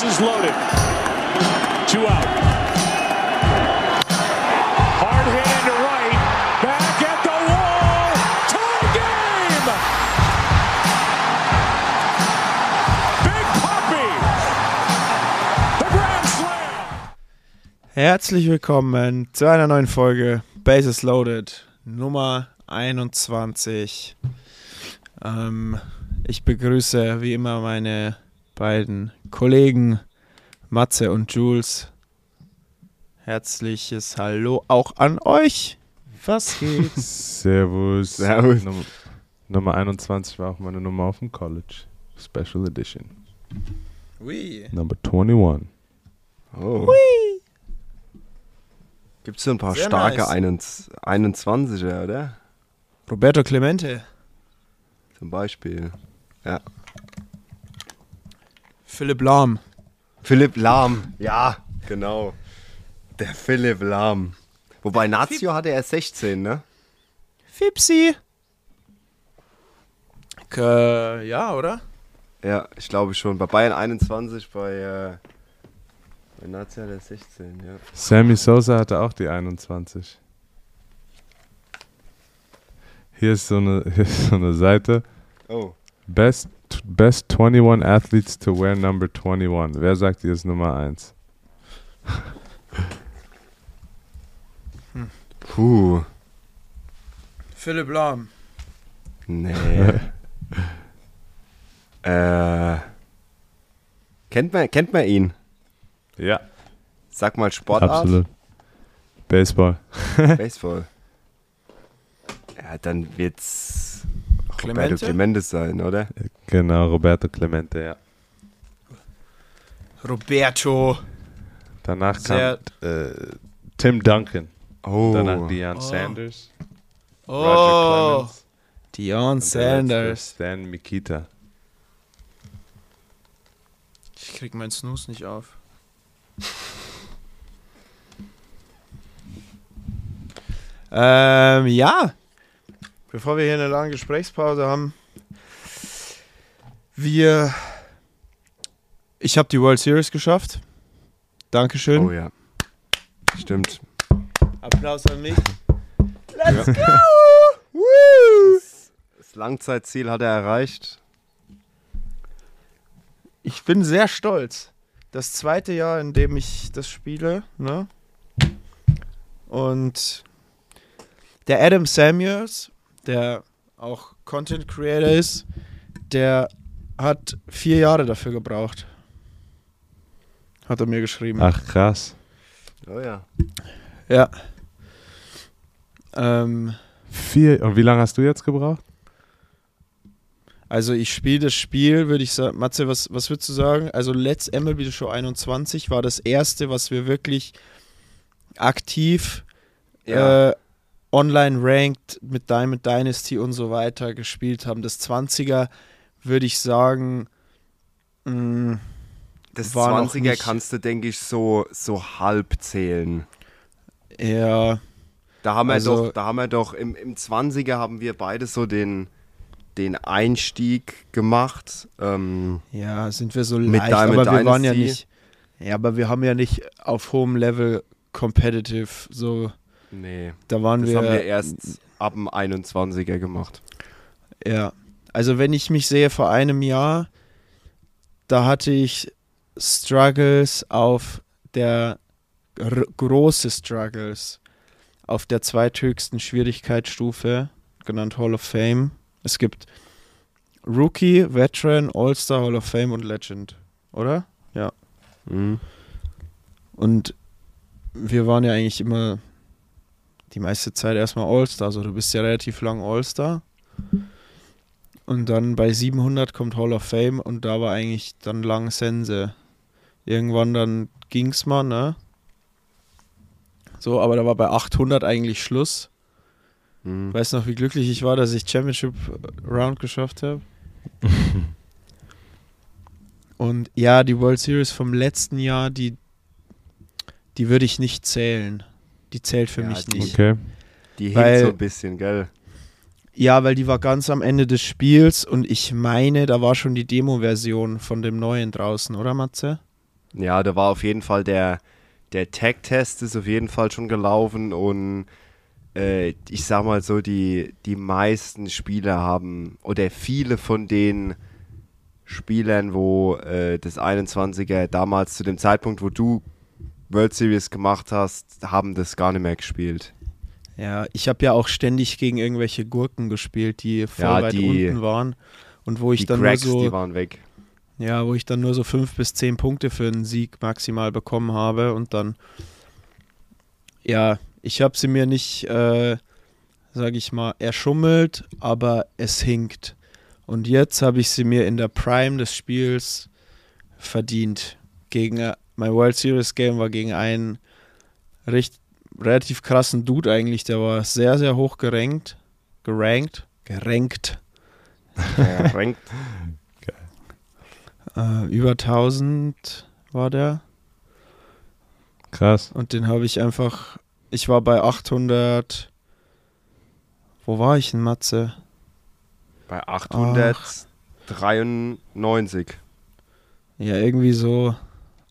Bases loaded. Two out. Herzlich willkommen zu einer neuen Folge Bases Loaded Nummer 21. Ähm, ich begrüße wie immer meine beiden Kollegen Matze und Jules. Herzliches Hallo auch an euch. Was geht? Servus. Servus. Num Nummer 21 war auch meine Nummer auf dem College. Special Edition. Ui. Number 21. Oh. Gibt es so ein paar Sehr starke nice. 21, 21er, oder? Roberto Clemente, Zum Beispiel. Ja. Philipp Lahm, Philipp Lahm. Ja, genau. Der Philipp Lahm. Wobei Nazio hatte er 16, ne? Fipsi. K ja, oder? Ja, ich glaube schon. Bei Bayern 21, bei, äh, bei Nazio hat er 16, ja. Sammy Sosa hatte auch die 21. Hier ist so eine, hier ist so eine Seite. Oh. Best, best 21 Athletes to wear number 21. Wer sagt, ihr ist Nummer 1? Puh. Philipp Lahm. Nee. äh. Kennt man, kennt man ihn? Ja, Sag mal Sportart. absolut. Baseball. Baseball. Ja, dann wird's Roberto Clemente? Sein, oder? Genau, Roberto Clemente, ja. Roberto. Danach Sehr- kam äh, Tim Duncan. Oh. Danach Deion Oh. Sanders. Oh, Roger Clemens. Letzte Sanders. Stan Mikita. Ich krieg meinen Snooze nicht auf. ähm, ja. Bevor wir hier eine lange Gesprächspause haben, wir. Ich habe die World Series geschafft. Dankeschön. Oh ja. Stimmt. Applaus an mich. Let's Ja. go! Woo! Das Langzeitziel hat er erreicht. Ich bin sehr stolz. Das zweite Jahr, in dem ich das spiele, ne? Und der Adam Samuels, der auch Content Creator ist, der hat vier Jahre dafür gebraucht. Hat er mir geschrieben. Ach, krass. Oh ja. Ja. Ähm, Vier. Und wie lange hast du jetzt gebraucht? also ich spiele das Spiel, würde ich sagen, Matze, was, was würdest du sagen? Also Let's MLB Show 21 war das erste, was wir wirklich aktiv Ja. äh, online ranked mit Diamond Dynasty und so weiter gespielt haben. Das 20er würde ich sagen, mh, das war noch 20er nicht- kannst du, denke ich, so, so halb zählen. eher, Da haben wir Also- doch, da haben wir doch, im, im 20er haben wir beide so den, den Einstieg gemacht. Ähm, ja, sind wir so Mit leicht, aber wir waren ja Dynasty. nicht, ja, aber wir haben ja nicht auf hohem Level competitive, so, nee, da waren das wir, haben wir erst ab dem 21er gemacht. ja, also wenn ich mich sehe vor einem Jahr, da hatte ich Struggles auf der große Struggles auf der zweithöchsten Schwierigkeitsstufe, genannt Hall of Fame. Es gibt Rookie, Veteran, All-Star, Hall of Fame und Legend, oder? Mhm. Und wir waren ja eigentlich immer die meiste Zeit erstmal All-Star. Also du bist ja relativ lang All-Star. Und dann bei 700 kommt Hall of Fame und da war eigentlich dann lang Sense. Irgendwann dann ging's mal, ne? So, aber da war bei 800 eigentlich Schluss. Mhm. Weißt du noch, wie glücklich ich war, dass ich Championship Round geschafft habe? Und ja, die World Series vom letzten Jahr, die, die würde ich nicht zählen. Die zählt für Ja, mich die- nicht. Okay. Die hinkt so ein bisschen, gell? Ja, weil die war ganz am Ende des Spiels und ich meine, da war schon die Demo-Version von dem neuen draußen, oder Matze? Ja, da war auf jeden Fall der, der Tag-Test ist auf jeden Fall schon gelaufen und äh, ich sag mal so, die, die meisten Spieler haben, oder viele von den Spielern, wo äh, das 21er damals zu dem Zeitpunkt, wo du World Series gemacht hast, haben das gar nicht mehr gespielt. Ja, ich habe ja auch ständig gegen irgendwelche Gurken gespielt, die voll Ja, weit die- unten waren. Und wo ich Die dann Cracks, nur die so, waren weg. ja, wo ich dann nur so fünf bis zehn Punkte für einen Sieg maximal bekommen habe und dann, ja, ich habe sie mir nicht, äh, sage ich mal, erschummelt, aber es hinkt. Und jetzt habe ich sie mir in der Prime des Spiels verdient. Gegen mein World Series Game war gegen einen recht, relativ krassen Dude eigentlich, der war sehr, sehr hoch gerankt. Gerankt. Gerankt. Ja, rankt. Äh, über 1000 war der. Krass. Und den habe ich einfach. Ich war bei 800. Wo war ich denn, Matze? Bei 893. Ja, irgendwie so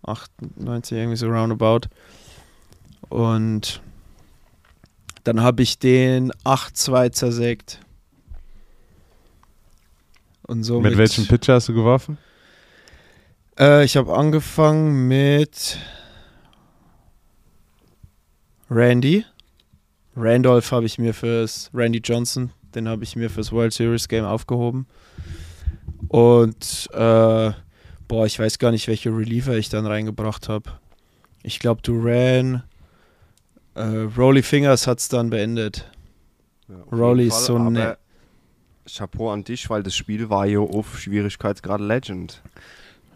98, irgendwie so roundabout. Und dann habe ich den 8-2 zersägt. Und so Mit welchem Pitcher hast du geworfen? Äh, ich habe angefangen mit Randy. Randolph habe ich mir fürs Randy Johnson, den habe ich mir fürs World Series Game aufgehoben. Und äh, boah, ich weiß gar nicht, welche Reliever ich dann reingebracht habe. Ich glaube, Duran, äh, Rolly Fingers hat es dann beendet. Ja, Rolly ist so ne- Chapeau an dich, weil das Spiel war ja auf Schwierigkeitsgrad Legend.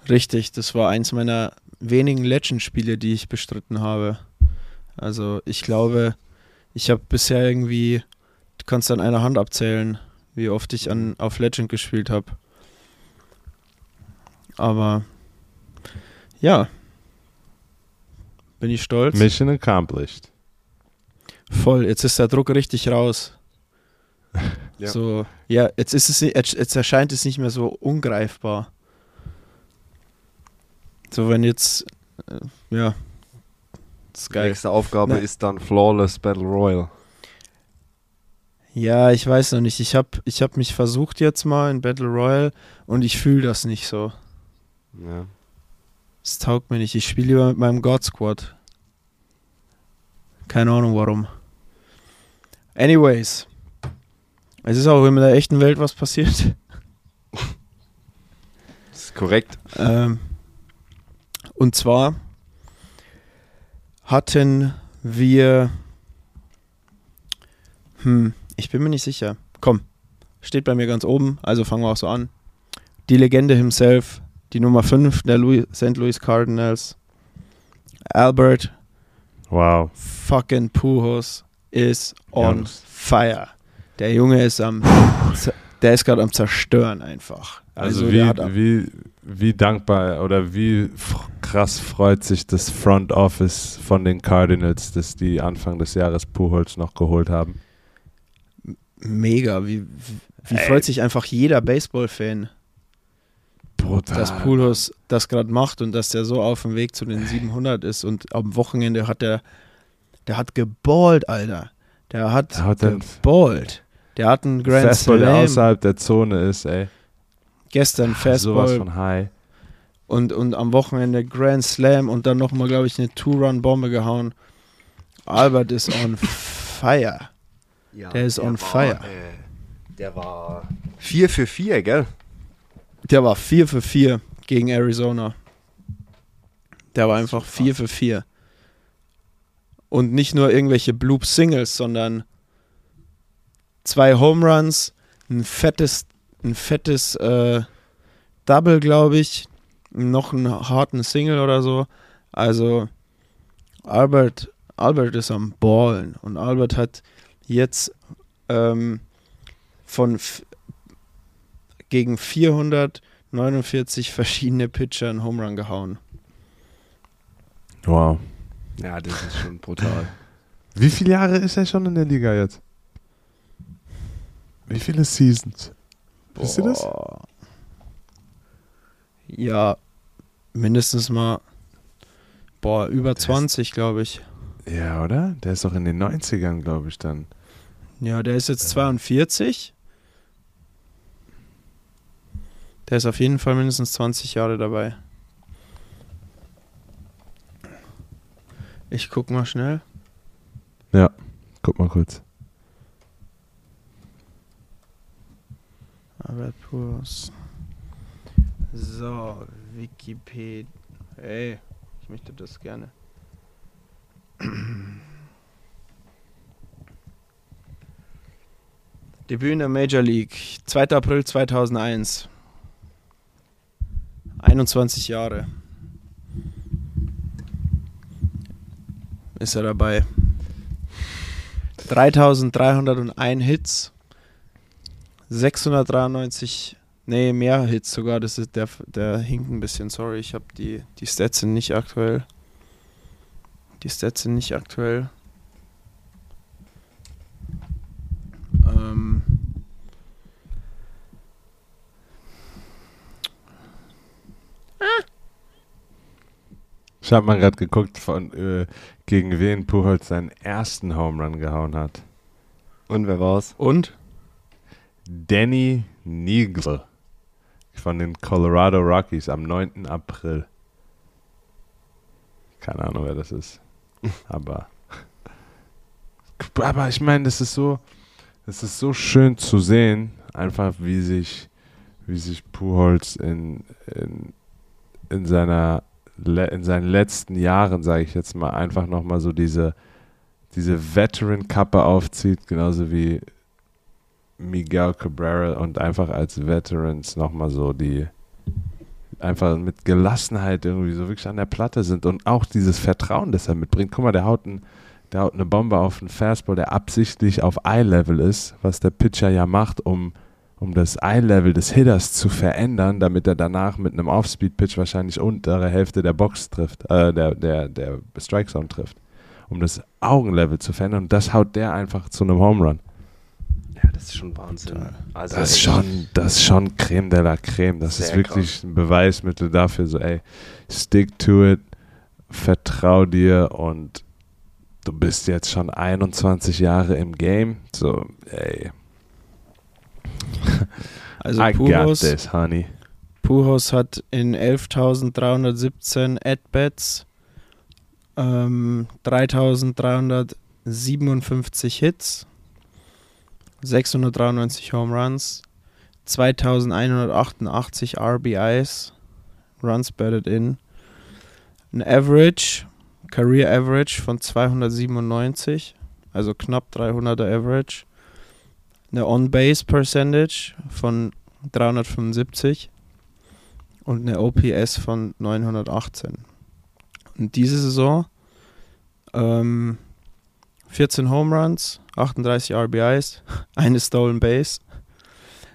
Richtig, das war eins meiner wenigen Legend-Spiele, die ich bestritten habe. Also ich glaube, ich habe bisher irgendwie, du kannst an einer Hand abzählen, wie oft ich an, auf Legend gespielt habe. Aber ja, bin ich stolz. Mission accomplished. Voll, jetzt ist der Druck richtig raus. Ja. So, ja, jetzt ist es jetzt, jetzt erscheint es nicht mehr so ungreifbar. So, wenn jetzt äh, ja, Die nächste Aufgabe Na- ist dann Flawless Battle Royale. Ja, ich weiß noch nicht. Ich habe ich hab mich versucht jetzt mal in Battle Royale und ich fühle das nicht so. Ja. Es taugt mir nicht. Ich spiele lieber mit meinem God Squad. Keine Ahnung warum. Anyways. Es ist auch in der echten Welt was passiert. Das ist korrekt. Ähm, und zwar hatten wir. Hm, ich bin mir nicht sicher. Komm, steht bei mir ganz oben, also fangen wir auch so an. Die Legende himself, die Nummer 5 der Louis, St. Louis Cardinals, Albert Wow. fucking Pujols is on Jungs. fire. Der Junge ist am, der ist gerade am zerstören einfach. Also, der wie, wie, wie dankbar oder wie krass freut sich das Front Office von den Cardinals, dass die Anfang des Jahres Pujols noch geholt haben. mega. Wie, wie, wie Ey. freut sich einfach jeder Baseball-Fan, Brutal. dass Pujols das gerade macht und dass der so auf dem Weg zu den 700 ist und am Wochenende hat der, der hat geballt, Alter. Der hat Der hat geballt. Der hat einen Grand Fastball, der Slam außerhalb der Zone ist, ey. gestern Sowas Fastball von high. und, und am Wochenende Grand Slam und dann nochmal, glaube ich, eine Two-Run-Bombe gehauen. Albert ist on fire. Ja, Der ist on war, fire. Äh, der war 4 für 4, gell? Der war 4 für 4 gegen Arizona. Der war einfach 4 für 4. Und nicht nur irgendwelche Bloop Singles, sondern zwei Home Runs, ein fettes, ein fettes äh, Double, glaube ich, noch einen harten Single oder so. Also Albert, Albert ist am Ballen und Albert hat jetzt ähm, von gegen 449 verschiedene Pitcher einen Home Run gehauen. Wow. Ja, das ist schon brutal. Wie viele Jahre ist er schon in der Liga jetzt? Wie viele Seasons? Wisst ihr das? Boah. Ja, mindestens mal Boah, über 20, glaube ich. Ja, oder? Der ist doch in den 90ern, glaube ich, dann. Ja, der ist jetzt 42. Der ist auf jeden Fall mindestens 20 Jahre dabei. Ich guck mal schnell. Ja, guck mal kurz. Albert Puros. So, Wikipedia. Ey, ich möchte das gerne. Debüt in der Major League, 2. April 2001. 21 Jahre. Ist er dabei. 3301 Hits. 693, nee, mehr Hits sogar. Das ist der, der hinkt ein bisschen. Sorry, ich habe die, die Stats sind nicht aktuell. Die Stats sind nicht aktuell. Ich habe mal gerade geguckt, von, äh, gegen wen Pujols seinen ersten Home Run gehauen hat. Und wer war's? Und? Danny Neagle von den Colorado Rockies am 9. April. Keine Ahnung, wer das ist. Aber, aber ich meine, das ist so, das ist so schön zu sehen, einfach wie sich, wie sich Pujols in, in, in seiner in seinen letzten Jahren, sage ich jetzt mal, einfach nochmal so diese, diese Veteran-Kappe aufzieht, genauso wie Miguel Cabrera und einfach als Veterans nochmal so die einfach mit Gelassenheit irgendwie so wirklich an der Platte sind und auch dieses Vertrauen, das er mitbringt. Guck mal, der haut, ein, der haut eine Bombe auf einen Fastball, der absichtlich auf Eye-Level ist, was der Pitcher ja macht, um um das Eye-Level des Hitters zu verändern, damit er danach mit einem Off-Speed-Pitch wahrscheinlich untere Hälfte der Box trifft, äh, der, der, der Strike-Zone trifft. Um das Augenlevel zu verändern. Und das haut der einfach zu einem Home Run. Ja, das ist schon Wahnsinn. Also das, ist schon, das ist schon Creme de la Creme. Das ist wirklich krass. ein Beweismittel dafür, so, ey, stick to it, vertrau dir und du bist jetzt schon 21 Jahre im Game. So, ey, also I Puros, this, honey. Puros hat in 11.317 At-Bats ähm, 3.357 Hits, 693 Home Runs, 2.188 RBIs, Runs batted in, ein Average, Career Average von 297, also knapp 300er Average eine On-Base Percentage von 375 und eine OPS von 918. Und diese Saison ähm, 14 Home Runs, 38 RBIs, eine Stolen Base.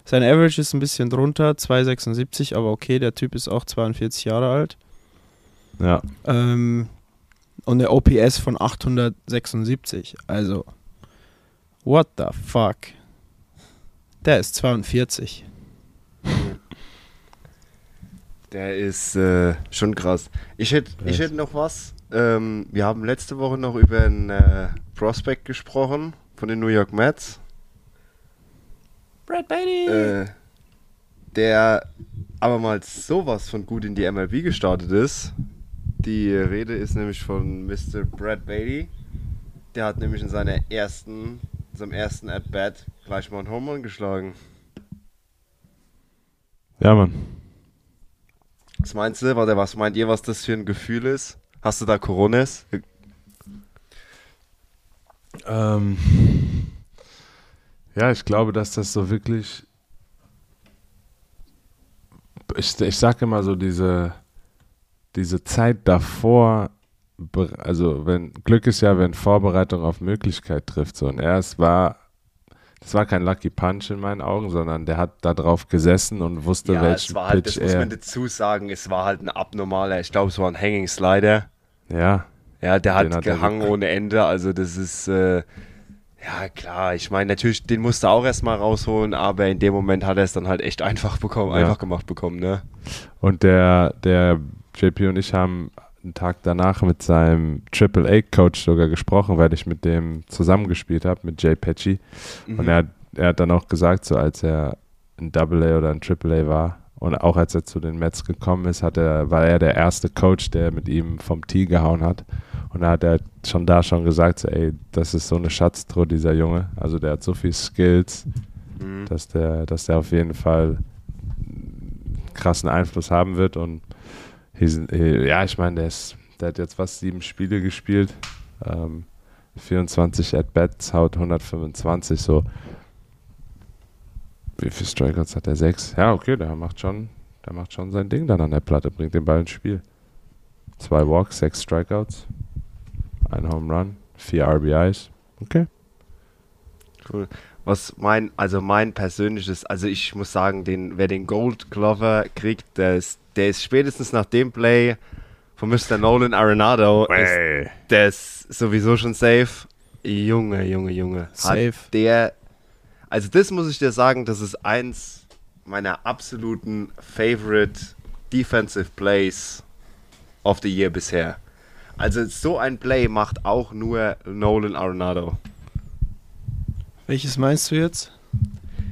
Sein Average ist ein bisschen drunter, 2,76, aber okay, der Typ ist auch 42 Jahre alt. Ja. Ähm, und eine OPS von 876. Also, what the fuck? Der ist 42. Der ist äh, schon krass. Ich hätte ich hätt noch was. Ähm, wir haben letzte Woche noch über einen äh, Prospect gesprochen von den New York Mets. Brad Beatty! Äh, der aber mal sowas von gut in die MLB gestartet ist. Die Rede ist nämlich von Mr. Brad Beatty. Der hat nämlich in seiner ersten, seinem ersten At-Bat gleich mal einen Home geschlagen. Ja, Mann. Was meinst du? Warte, was meint ihr, was das für ein Gefühl ist? Hast du da Coronas? Ähm, ja, ich glaube, dass das so wirklich. Ich, ich sage immer so, diese, diese Zeit davor, also wenn Glück ist ja, wenn Vorbereitung auf Möglichkeit trifft. So. Und er war das war kein Lucky Punch in meinen Augen, sondern der hat da drauf gesessen und wusste, ja, welchen es war halt, Pitch das muss man dazu sagen, es war halt ein abnormaler, ich glaube, es war ein Hanging Slider. Ja. Ja, der hat, hat gehangen ohne Ende, also das ist, äh, ja klar, ich meine, natürlich, den musste er auch erstmal rausholen, aber in dem Moment hat er es dann halt echt einfach bekommen, ja. einfach gemacht bekommen, ne? Und der, der JP und ich haben einen Tag danach mit seinem Triple A Coach sogar gesprochen, weil ich mit dem zusammengespielt habe, mit Jay Patchy. Mhm. Und er, hat- er hat dann auch gesagt, so als er in Double A oder in Triple A war und auch als er zu den Mets gekommen ist, hat er, war er der erste Coach, der mit ihm vom Tee gehauen hat. Und da hat er schon da schon gesagt, so, ey, das ist so eine Schatztruhe, dieser Junge. Also der hat so viel Skills, Mhm. dass der, dass der auf jeden Fall einen krassen Einfluss haben wird. Und ja, ich meine, der, der hat jetzt fast sieben Spiele gespielt. Ähm, 24 At-Bats, haut 125, so. Wie viele Strikeouts hat der? Sechs? Ja, okay, der macht schon, der macht schon sein Ding dann an der Platte, bringt den Ball ins Spiel. Zwei Walks, sechs Strikeouts, ein Home Run, vier RBIs. Okay. Cool. Was mein, also mein persönliches, also ich muss sagen, den, wer den Gold Glover kriegt, der ist, der ist spätestens nach dem Play von Mr. Nolan Arenado, ist, der ist sowieso schon safe. Junge, Junge, Junge. Safe. Hat der, also das muss ich dir sagen, das ist eins meiner absoluten favorite defensive plays of the year bisher. Also so ein Play macht auch nur Nolan Arenado. Welches meinst du jetzt?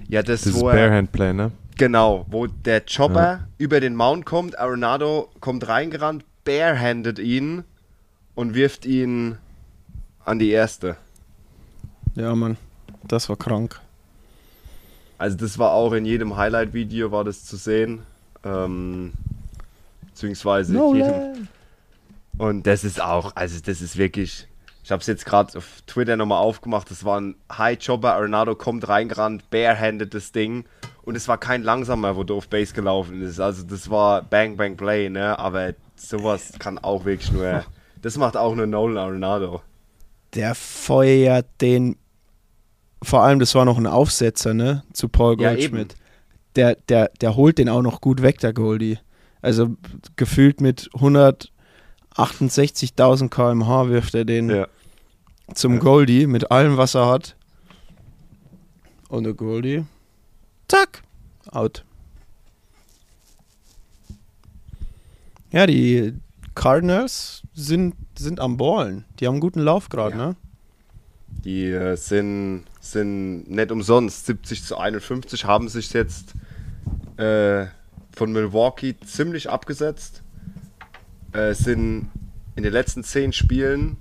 Ja, das, Das ist Barehand Play, ne? Genau, wo der Chopper Ja. über den Mount kommt, Arenado kommt reingerannt, barehandet ihn und wirft ihn an die erste. Ja, Mann. Das war krank. Also das war auch in jedem Highlight-Video war das zu sehen. Ähm, beziehungsweise jedem. Und das ist auch, also das ist wirklich, ich habe es jetzt gerade auf Twitter nochmal aufgemacht, das war ein High-Jobber, Arenado kommt reingerannt, barehanded das Ding und es war kein langsamer, wo du auf Base gelaufen ist. Also das war Bang Bang Play, ne? Aber sowas kann auch wirklich nur, das macht auch nur Nolan Arenado. Der feuert den. Vor allem, das war noch ein Aufsetzer, ne? Zu Paul Ja, Goldschmidt. eben. der, der, der holt den auch noch gut weg, der Goldie. Also gefühlt mit 168.000 km/h wirft er den Ja. zum Goldie mit allem, was er hat. Und der Goldie, zack, out. Ja, die Cardinals sind, sind am Ballen. Die haben einen guten Lauf gerade, Ja. ne? Die äh, sind, sind nicht umsonst 70 zu 51, haben sich jetzt äh, von Milwaukee ziemlich abgesetzt. Äh, sind in den letzten 10 Spielen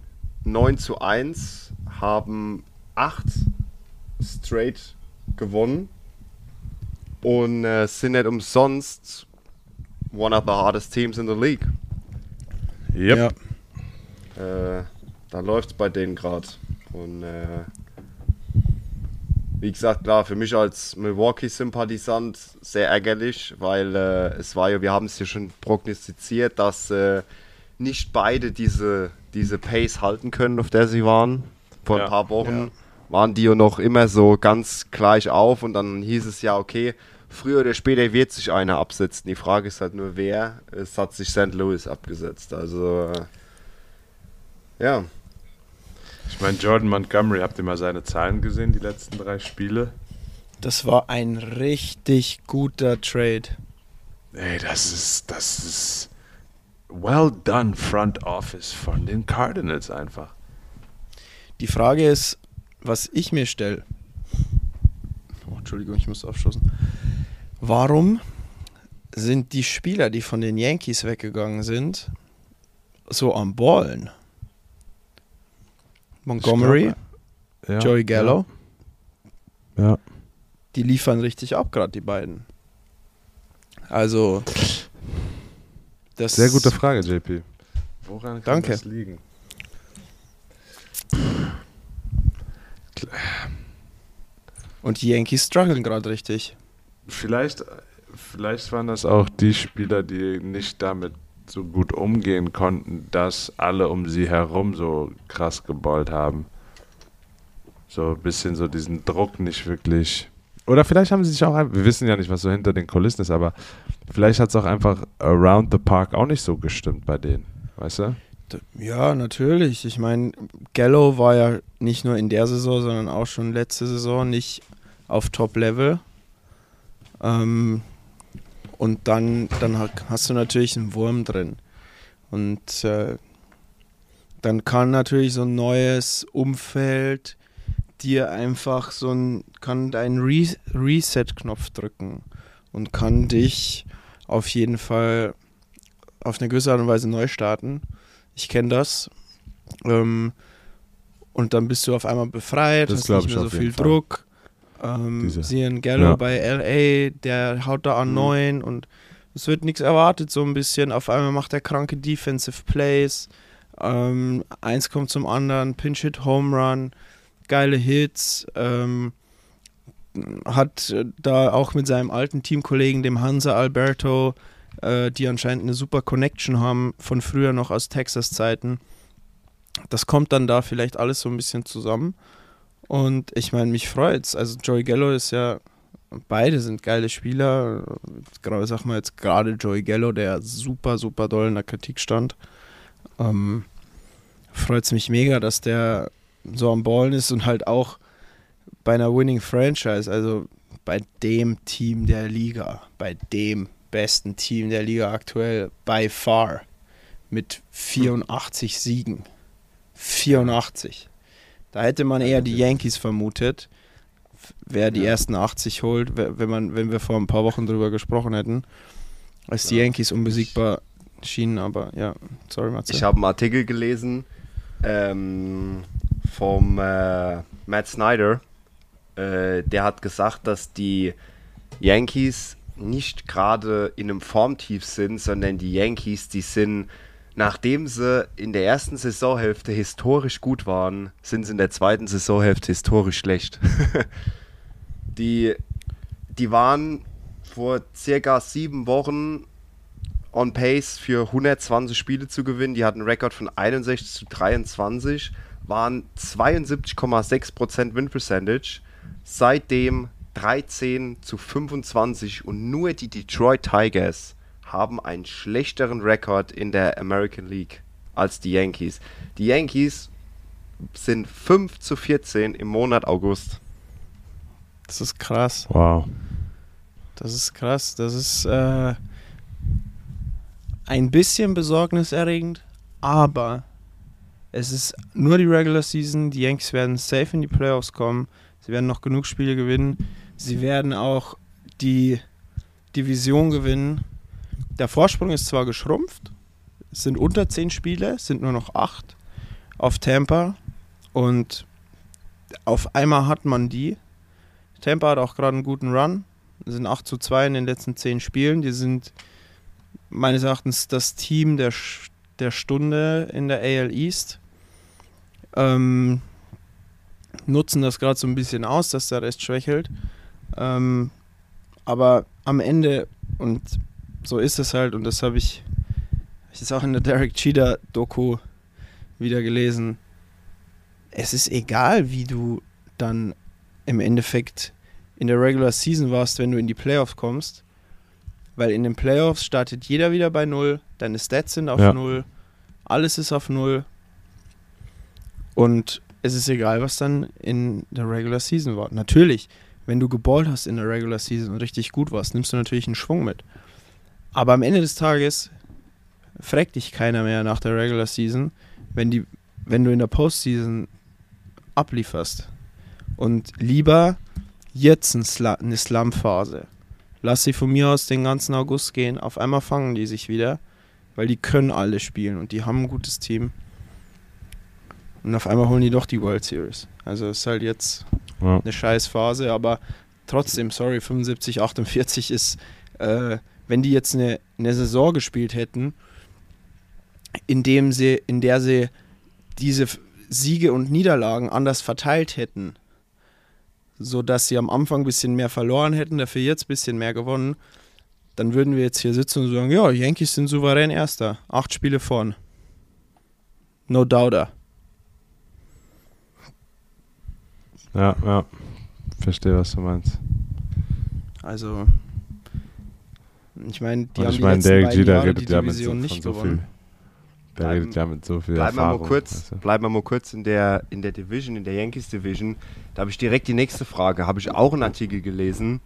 9 zu 1, haben 8 straight gewonnen und äh, sind nicht umsonst one of the hardest teams in the league. Yep. Ja. Äh, da läuft es bei denen gerade. Und äh, wie gesagt, klar, für mich als Milwaukee-Sympathisant sehr ärgerlich, weil äh, es war ja, wir haben es ja schon prognostiziert, dass äh, nicht beide diese, diese Pace halten können, auf der sie waren. Vor Ja, ein paar Wochen waren die ja noch immer so ganz gleich auf und dann hieß es ja, okay, früher oder später wird sich einer absetzen. Die Frage ist halt nur, wer. Es hat sich St. Louis abgesetzt. Also, äh, ja. Ich meine, Jordan Montgomery, habt ihr mal seine Zahlen gesehen, die letzten drei Spiele? Das war ein richtig guter Trade. Ey, das ist, das ist well done Front Office von den Cardinals einfach. Die Frage ist, was ich mir stelle. Oh, Entschuldigung, ich muss aufstoßen. Warum sind die Spieler, die von den Yankees weggegangen sind, so am Ballen? Montgomery, Ja, Joey Gallo, Ja. ja. die liefern richtig ab, gerade die beiden. Also, das Sehr gute Frage, JP. Woran kann Danke. das liegen? Und die Yankees strugglen gerade richtig. Vielleicht, vielleicht waren das auch die Spieler, die nicht damit so gut umgehen konnten, dass alle um sie herum so krass geballt haben. So ein bisschen so diesen Druck nicht wirklich. Oder vielleicht haben sie sich auch, wir wissen ja nicht, was so hinter den Kulissen ist, aber vielleicht hat es auch einfach around the park auch nicht so gestimmt bei denen. Weißt du? Ja, natürlich. Ich meine, Gallo war ja nicht nur in der Saison, sondern auch schon letzte Saison nicht auf Top-Level. Ähm, und dann, dann ha- hast du natürlich einen Wurm drin. Und äh, dann kann natürlich so ein neues Umfeld dir einfach so ein, kann deinen Re Reset-Knopf drücken und kann dich auf jeden Fall auf eine gewisse Art und Weise neu starten. Ich kenne das. Ähm, und dann bist du auf einmal befreit, Das hast nicht ich mehr so viel Fall. Druck. Ähm, Sian Gallo Ja. bei LA, der haut da an Mhm. neun und es wird nichts erwartet so ein bisschen. Auf einmal macht er kranke Defensive Plays. Ähm, eins kommt zum anderen, Pinch-Hit, Home Run, geile Hits. Ähm, hat äh, da auch mit seinem alten Teamkollegen, dem Hansa Alberto, äh, die anscheinend eine super Connection haben von früher noch aus Texas-Zeiten. Das kommt dann da vielleicht alles so ein bisschen zusammen. Und ich meine, mich freut's. Also Joey Gallo ist ja, beide sind geile Spieler. Gerade sag mal jetzt gerade Joey Gallo, der super, super doll in der Kritik stand. Ähm, freut's mich mega, dass der so am Ballen ist und halt auch bei einer Winning Franchise, also bei dem Team der Liga, bei dem besten Team der Liga aktuell, by far, mit 84 Siegen. 84. Da hätte man eher die Yankees vermutet, wer die Ja. ersten 80 holt, wenn, man, wenn wir vor ein paar Wochen drüber gesprochen hätten, als die. Yankees unbesiegbar schienen, aber ja, sorry Matze. Ich habe einen Artikel gelesen ähm, vom äh, Matt Snyder. Äh, der hat gesagt, dass die Yankees nicht gerade in einem Formtief sind, sondern die Yankees, die sind, nachdem sie in der ersten Saisonhälfte historisch gut waren, sind sie in der zweiten Saisonhälfte historisch schlecht. die, die waren vor circa sieben Wochen on pace für 120 Spiele zu gewinnen. Die hatten einen Rekord von 61 zu 23, waren 72,6% Win Percentage. Seitdem 13 zu 25 und nur die Detroit Tigers haben einen schlechteren Rekord in der American League als die Yankees. Die Yankees sind 5 zu 14 im Monat August. das ist krass. Wow. Das ist krass. Das ist äh, ein bisschen besorgniserregend, aber es ist nur die Regular Season. Die Yankees werden safe in die Playoffs kommen. Sie werden noch genug Spiele gewinnen. Sie werden auch die Division gewinnen. Der Vorsprung ist zwar geschrumpft, es sind unter 10 Spiele, es sind nur noch 8 auf Tampa und auf einmal hat man die. Tampa hat auch gerade einen guten Run, Es sind 8 zu 2 in den letzten 10 Spielen. Die sind meines Erachtens das Team der, der Stunde in der AL East. Ähm, nutzen das gerade so ein bisschen aus, dass der Rest schwächelt. Ähm, aber am Ende, und so ist es halt, und das habe ich, hab ich das auch in der Derek Cheetah Doku wieder gelesen. Es ist egal, wie du dann im Endeffekt in der Regular Season warst, wenn du in die Playoffs kommst. Weil in den Playoffs startet jeder wieder bei Null, deine Stats sind auf Ja. Null, alles ist auf Null. Und es ist egal, was dann in der Regular Season war. Natürlich, wenn du geballt hast in der Regular Season und richtig gut warst, nimmst du natürlich einen Schwung mit. Aber am Ende des Tages fragt dich keiner mehr nach der Regular Season, wenn, die, wenn du in der Postseason ablieferst. Und lieber jetzt eine Slump-Phase. Lass sie von mir aus den ganzen August gehen. Auf einmal fangen die sich wieder, weil die können alle spielen und die haben ein gutes Team. Und auf einmal holen die doch die World Series. Also ist halt jetzt Ja. eine scheiß Phase, aber trotzdem, sorry, 75, 48 ist, äh, wenn die jetzt eine, eine Saison gespielt hätten, in, dem sie, in der sie diese Siege und Niederlagen anders verteilt hätten, sodass sie am Anfang ein bisschen mehr verloren hätten, dafür jetzt ein bisschen mehr gewonnen, dann würden wir jetzt hier sitzen und sagen, ja, Yankees sind souverän Erster, acht Spiele vorn. No doubter. Ja, ja. Verstehe, was du meinst. Also, ich meine, die Und haben ich die meine, letzten Derek beiden Jahre redet die so, Division von nicht so viel. gewonnen. Der Bleiben- redet ja mit so viel Bleiben wir Erfahrung. mal kurz, weißt du? bleiben wir mal kurz in der, in der Division, in der Yankees Division. Da habe ich direkt die nächste Frage. Habe ich auch einen Artikel gelesen.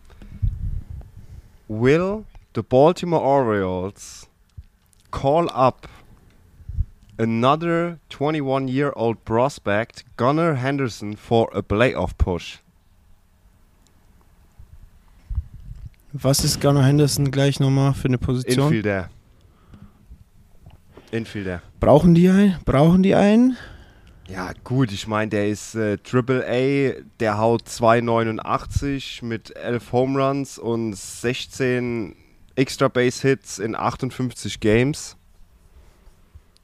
Will the Baltimore Orioles call up another 21-year-old prospect, Gunnar Henderson, for a playoff push. Was ist Gunnar Henderson gleich nochmal für eine Position? Infielder. Infielder. Brauchen die einen? Brauchen die einen? Ja, gut, ich meine, der ist äh, Triple A, der haut 2,89 mit 11 Home Runs und 16 Extra Base Hits in 58 Games.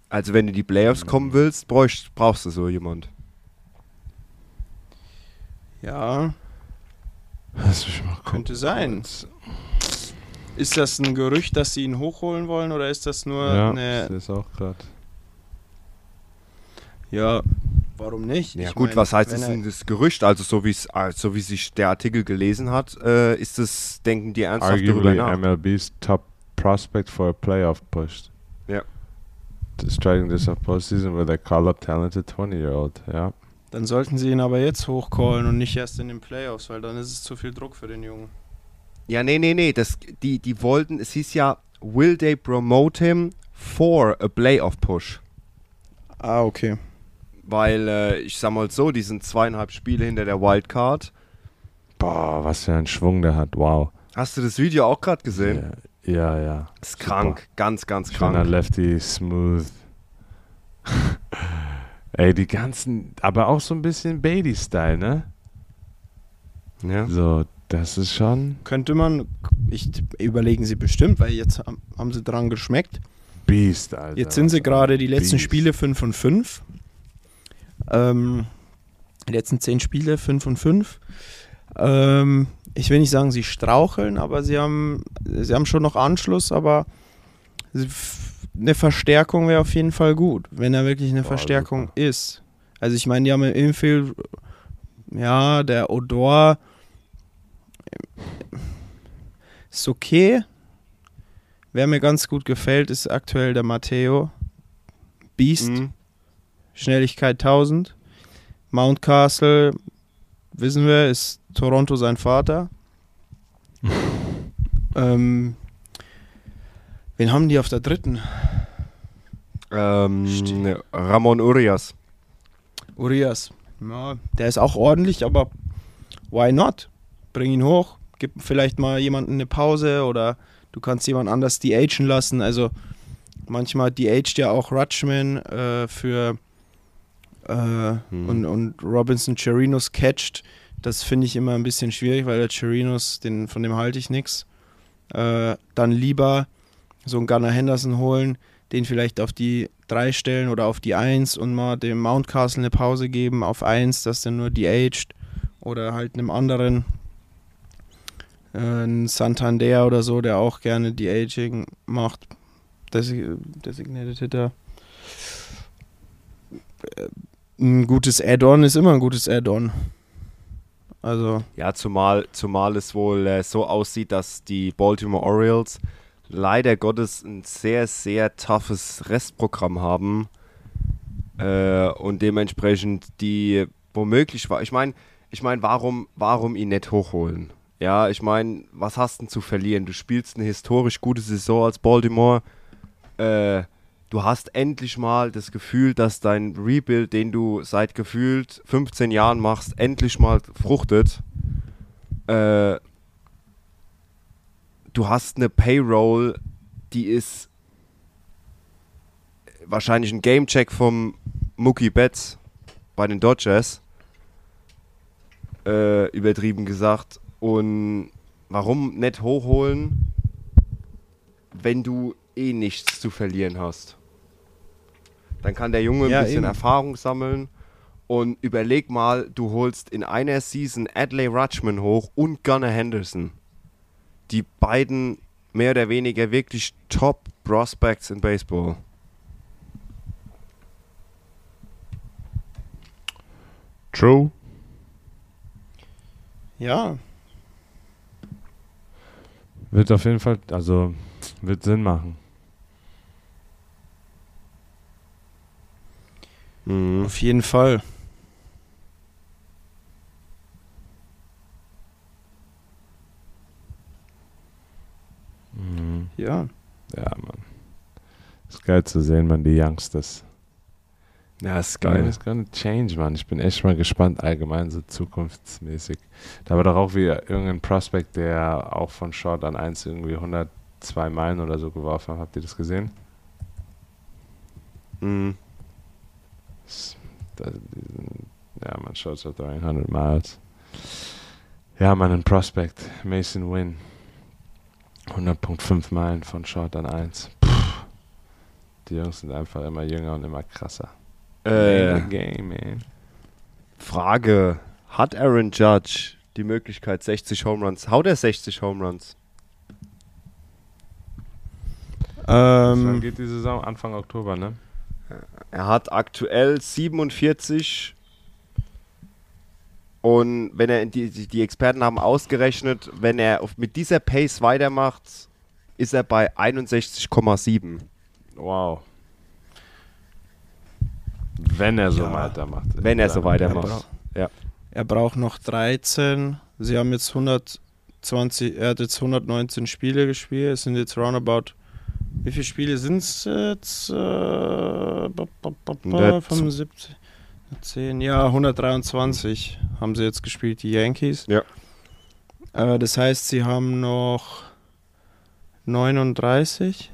Also, wenn du in die Playoffs kommen willst, brauchst, brauchst du so jemand. Ja, gucken. könnte sein. Ist das ein Gerücht, dass sie ihn hochholen wollen oder ist das nur Ja, eine. das ist auch gerade. Ja, warum nicht? Ja, Ich gut, mein, was heißt das denn das Gerücht? Also, so, wie's, äh, so wie sich der Artikel gelesen hat, äh, ist das, denken die ernsthaft darüber Arguably nach? MLB's top prospect for a playoff push. Ja. Striking this of postseason with a call-up talented 20-year-old. Ja. Dann sollten sie ihn aber jetzt hochcallen und nicht erst in den Playoffs, weil dann ist es zu viel Druck für den Jungen. Ja, nee, nee, nee. Das, die, die wollten, es hieß ja, will they promote him for a playoff push? Ah, okay. Weil, äh, ich sag mal so, die sind zweieinhalb Spiele hinter der Wildcard. Boah, was für ein Schwung der hat. Wow. Hast du das Video auch gerade gesehen? Ja, ja. ja. Ist krank, ganz, ganz Schöner krank. Lefty, smooth. Ey, die ganzen, aber auch so ein bisschen Baby-Style, ne? Ja. So, das ist schon Könnte man, ich überlegen sie bestimmt, weil jetzt haben, sie dran geschmeckt. Beast, Alter. Jetzt sind sie gerade die letzten Beast. Spiele 5 und 5. Ähm, die letzten 10 Spiele 5 und 5. Ähm, ich will nicht sagen, sie straucheln, aber sie haben, sie haben schon noch Anschluss, aber eine Verstärkung wäre auf jeden Fall gut, wenn er wirklich eine Boah, Verstärkung super. ist. Also ich meine, die haben im Infield, ja, der Odor ist okay. Wer mir ganz gut gefällt, ist aktuell der Matteo. Beast, Mhm. Schnelligkeit 1000. Mountcastle, wissen wir, ist Toronto sein Vater. ähm, wen haben die auf der dritten? Ähm, Stimmt. Ramon Urias. Urias. Ja, der ist auch ordentlich, aber why not? Bring ihn hoch, gib vielleicht mal jemanden eine Pause oder du kannst jemand anders DHen lassen. Also manchmal DHt ja auch Rutschman äh, für äh, Mhm. und, und Robinson Chirinos catcht. Das finde ich immer ein bisschen schwierig, weil der Chirinos, den, von dem halte ich nichts. Äh, dann lieber so einen Gunnar Henderson holen, den vielleicht auf die 3 stellen oder auf die 1 und mal dem Mountcastle eine Pause geben auf 1, dass der nur DH't oder halt einem anderen ein Santander oder so, der auch gerne DHing macht. Desi- Designated Hitter. Äh, Ein gutes Add-on ist immer ein gutes Add-on. Also, Ja, zumal, zumal es wohl äh, so aussieht, dass die Baltimore Orioles leider Gottes ein sehr, sehr toughes Restprogramm haben. Äh, und dementsprechend die womöglich war. Ich meine, ich meine, warum, warum ihn nicht hochholen? Ja, ich meine, was hast du zu verlieren? Du spielst eine historisch gute Saison als Baltimore. Äh, du hast endlich mal das Gefühl, dass dein Rebuild, den du seit gefühlt 15 Jahren machst, endlich mal fruchtet. Äh, du hast eine Payroll, die ist wahrscheinlich ein Gamecheck vom Mookie Betts bei den Dodgers. Äh, übertrieben gesagt. Und warum nicht hochholen, wenn du eh nichts zu verlieren hast? Dann kann der Junge ein Ja, bisschen eben. Erfahrung sammeln. Und überleg mal, du holst in einer Season Adley Rutschman hoch und Gunnar Henderson. Die beiden mehr oder weniger wirklich Top Prospects in Baseball. True. ja, Wird auf jeden Fall, also wird Sinn machen. Mhm. auf jeden Fall. Mhm. Ja. Ja, Mann. Ist geil zu sehen, man, die Youngsters. Ja, ist Geil. It's gonna change, Mann. Ich bin echt mal gespannt, allgemein so zukunftsmäßig. Da war doch auch wieder irgendein Prospect, der auch von Short an 1 irgendwie 102 Meilen oder so geworfen hat. Habt ihr das gesehen? Mhm. Ja, man schaut so 300 Miles. Ja, man, ein Prospect. Mason Win. 100.5 Meilen von Short an 1. Puh. Die Jungs sind einfach immer jünger und immer krasser. Äh, Game. Frage: Hat Aaron Judge die Möglichkeit 60 Home Runs? Haut er 60 Home Runs? Wann Ähm, geht die Saison? Anfang Oktober, ne? Er hat aktuell 47 und wenn er die, die, die Experten haben ausgerechnet, wenn er auf, mit dieser Pace weitermacht, ist er bei 61,7. Wow. Wenn er so Ja. weitermacht. Wenn er so weitermacht. er braucht noch 13. Sie haben jetzt 120, er hat jetzt 119 Spiele gespielt. Es sind jetzt roundabout. Wie viele Spiele sind es jetzt? Äh, ba, ba, ba, ba, Hundert- 75. 10, ja, 123 haben sie jetzt gespielt, die Yankees. Ja. Äh, das heißt, sie haben noch 39.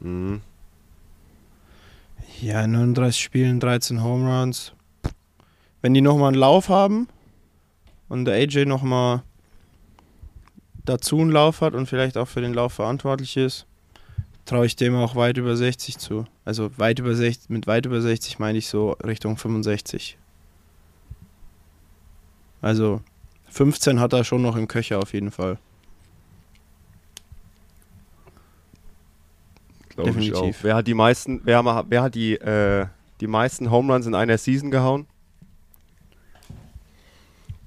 Mhm. Ja, 39 Spielen, 13 Home Runs. Wenn die nochmal einen Lauf haben und der AJ nochmal dazu einen Lauf hat und vielleicht auch für den Lauf verantwortlich ist, traue ich dem auch weit über 60 zu. Also weit über 60, mit weit über 60 meine ich so Richtung 65. Also 15 hat er schon noch im Köcher auf jeden Fall. Glaub ich Definitiv. auch. Wer hat die meisten, wer, wer hat die, äh, die meisten Home Runs in einer Season gehauen?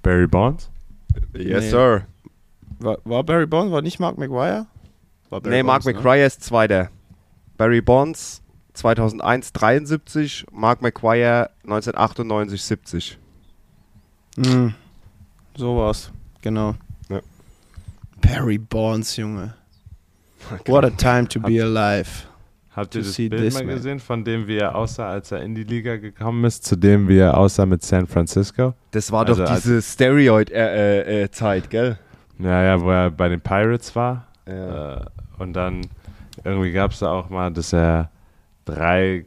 Barry Bonds? Yes, Nee. sir. War, war Barry Bonds, war nicht Mark McGuire? War Nee, Mark Bonds, ne? McGuire ist Zweiter. Barry Bonds 2001 73, Mark McGuire 1998 70. Mhm. So war's, genau. Ja. Barry Bonds, Junge. What a time to be alive. Habt ihr das Bild mal man. gesehen, von dem wie er aussah, als er in die Liga gekommen ist, zu dem wie er aussah mit San Francisco? Das war Also doch diese Steroid-Zeit, gell? Ja, ja, wo er bei den Pirates war. Ja. Äh, und dann irgendwie gab es da auch mal, dass er drei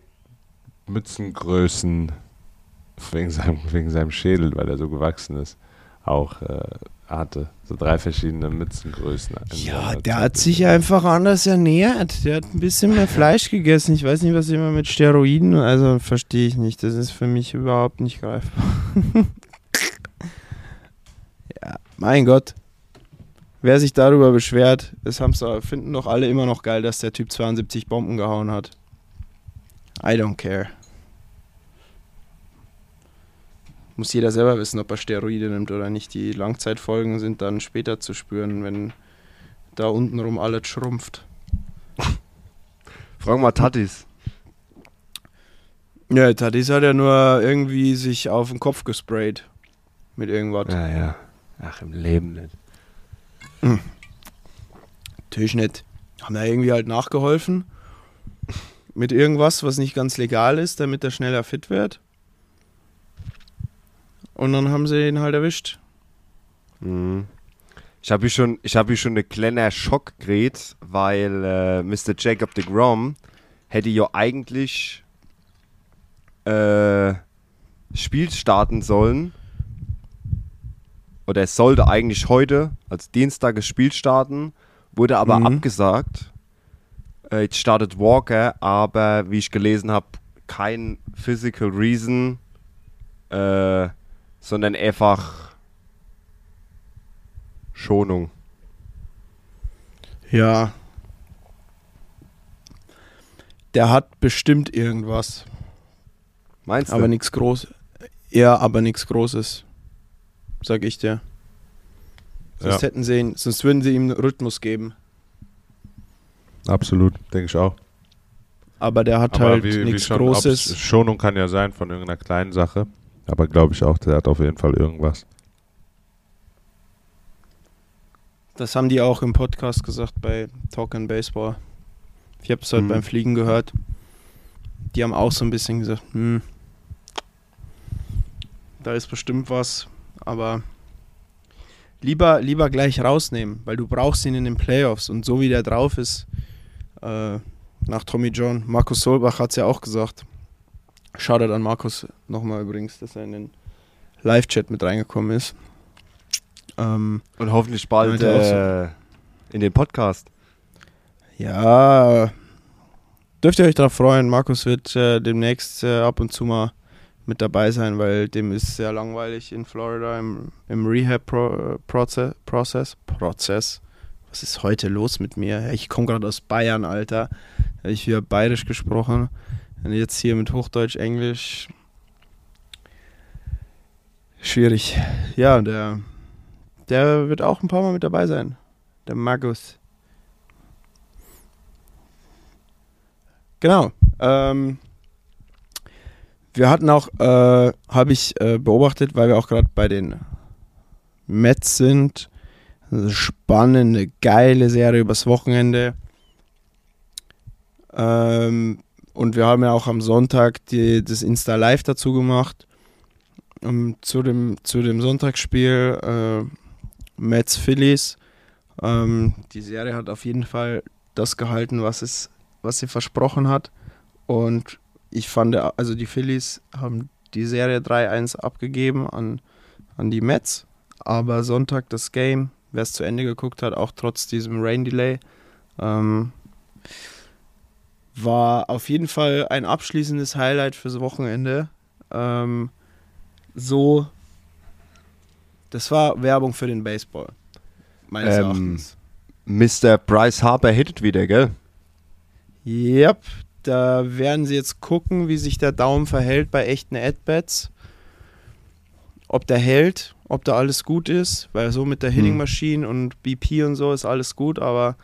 Mützengrößen wegen seinem, wegen seinem Schädel, weil er so gewachsen ist, auch äh, hatte. So drei verschiedene Mützengrößen. Ja, der hat sich einfach anders ernährt. Der hat ein bisschen mehr Fleisch gegessen. Ich weiß nicht, was immer mit Steroiden, also verstehe ich nicht. Das ist für mich überhaupt nicht greifbar. ja, mein Gott. Wer sich darüber beschwert, das doch- finden doch alle immer noch geil, dass der Typ 72 Bomben gehauen hat. I don't care. Muss jeder selber wissen, ob er Steroide nimmt oder nicht. Die Langzeitfolgen sind dann später zu spüren, wenn da untenrum alles schrumpft. Frag mal Tatis. Ja, Tadis hat ja nur irgendwie sich auf den Kopf gesprayt. Mit irgendwas. Ja, ja. Ach, im Leben nicht. Natürlich nicht. Haben ja irgendwie halt nachgeholfen. Mit irgendwas, was nicht ganz legal ist, damit er schneller fit wird. Und dann haben sie ihn halt erwischt. Mhm. Ich habe hier schon, ich habe schon eine kleine Schock geredet, weil äh, Mr. Jacob de Grom hätte ja eigentlich äh, Spiel starten sollen. Oder es sollte eigentlich heute als Dienstag das Spiel starten, wurde aber Mhm. abgesagt. Äh, jetzt startet Walker, aber wie ich gelesen habe, kein Physical Reason, äh, sondern einfach Schonung. Ja. Der hat bestimmt irgendwas. Meinst du? Aber nichts Großes. Ja, aber nichts Großes. Sag ich dir. Sonst Ja. hätten sie ihn, sonst würden sie ihm einen Rhythmus geben. Absolut, denke ich auch. Aber der hat Aber halt nichts Großes. Schonung kann ja sein von irgendeiner kleinen Sache. Aber glaube ich auch, der hat auf jeden Fall irgendwas. Das haben die auch im Podcast gesagt bei Talk and Baseball. Ich habe es halt Mhm. beim Fliegen gehört. die haben auch so ein bisschen gesagt, hm, da ist bestimmt was, aber lieber, lieber gleich rausnehmen, weil du brauchst ihn in den Playoffs und so wie der drauf ist, äh, nach Tommy John, Markus Solbach hat es ja auch gesagt. Shoutout an Markus nochmal übrigens, dass er in den Live-Chat mit reingekommen ist. Ähm, Und hoffentlich bald äh, in den Podcast. Ja, dürft ihr euch darauf freuen. Markus wird äh, demnächst äh, ab und zu mal mit dabei sein, weil dem ist sehr langweilig in Florida im, im Rehab-Prozess. Prozess, Prozess. Was ist heute los mit mir? Ich komme gerade aus Bayern, Alter. Habe ich wieder bayerisch gesprochen. Und jetzt hier mit Hochdeutsch, Englisch. Schwierig. Ja, der, der wird auch ein paar Mal mit dabei sein. Der Magus. Genau. Ähm, wir hatten auch, äh, habe ich äh, beobachtet, weil wir auch gerade bei den Mets sind. Eine spannende, geile Serie übers Wochenende. Ähm, und wir haben ja auch am Sonntag die, das Insta Live dazu gemacht. Um, zu, dem, zu dem Sonntagsspiel äh, Mets Phillies. Ähm, die Serie hat auf jeden Fall das gehalten, was, es, was sie versprochen hat. Und ich fand, also die Phillies haben die Serie 3-1 abgegeben an, an die Mets. Aber Sonntag das Game, wer es zu Ende geguckt hat, auch trotz diesem Rain Delay, ähm, war auf jeden Fall ein abschließendes Highlight fürs Wochenende. Ähm, so, das war Werbung für den Baseball. Meines Ähm, Erachtens. Mr. Bryce Harper hittet wieder, gell? Yep, da werden sie jetzt gucken, wie sich der Daumen verhält bei echten Ad-Bats. Ob der hält, ob da alles gut ist, weil so mit der Hm. Hitting Machine und BP und so ist alles gut, aber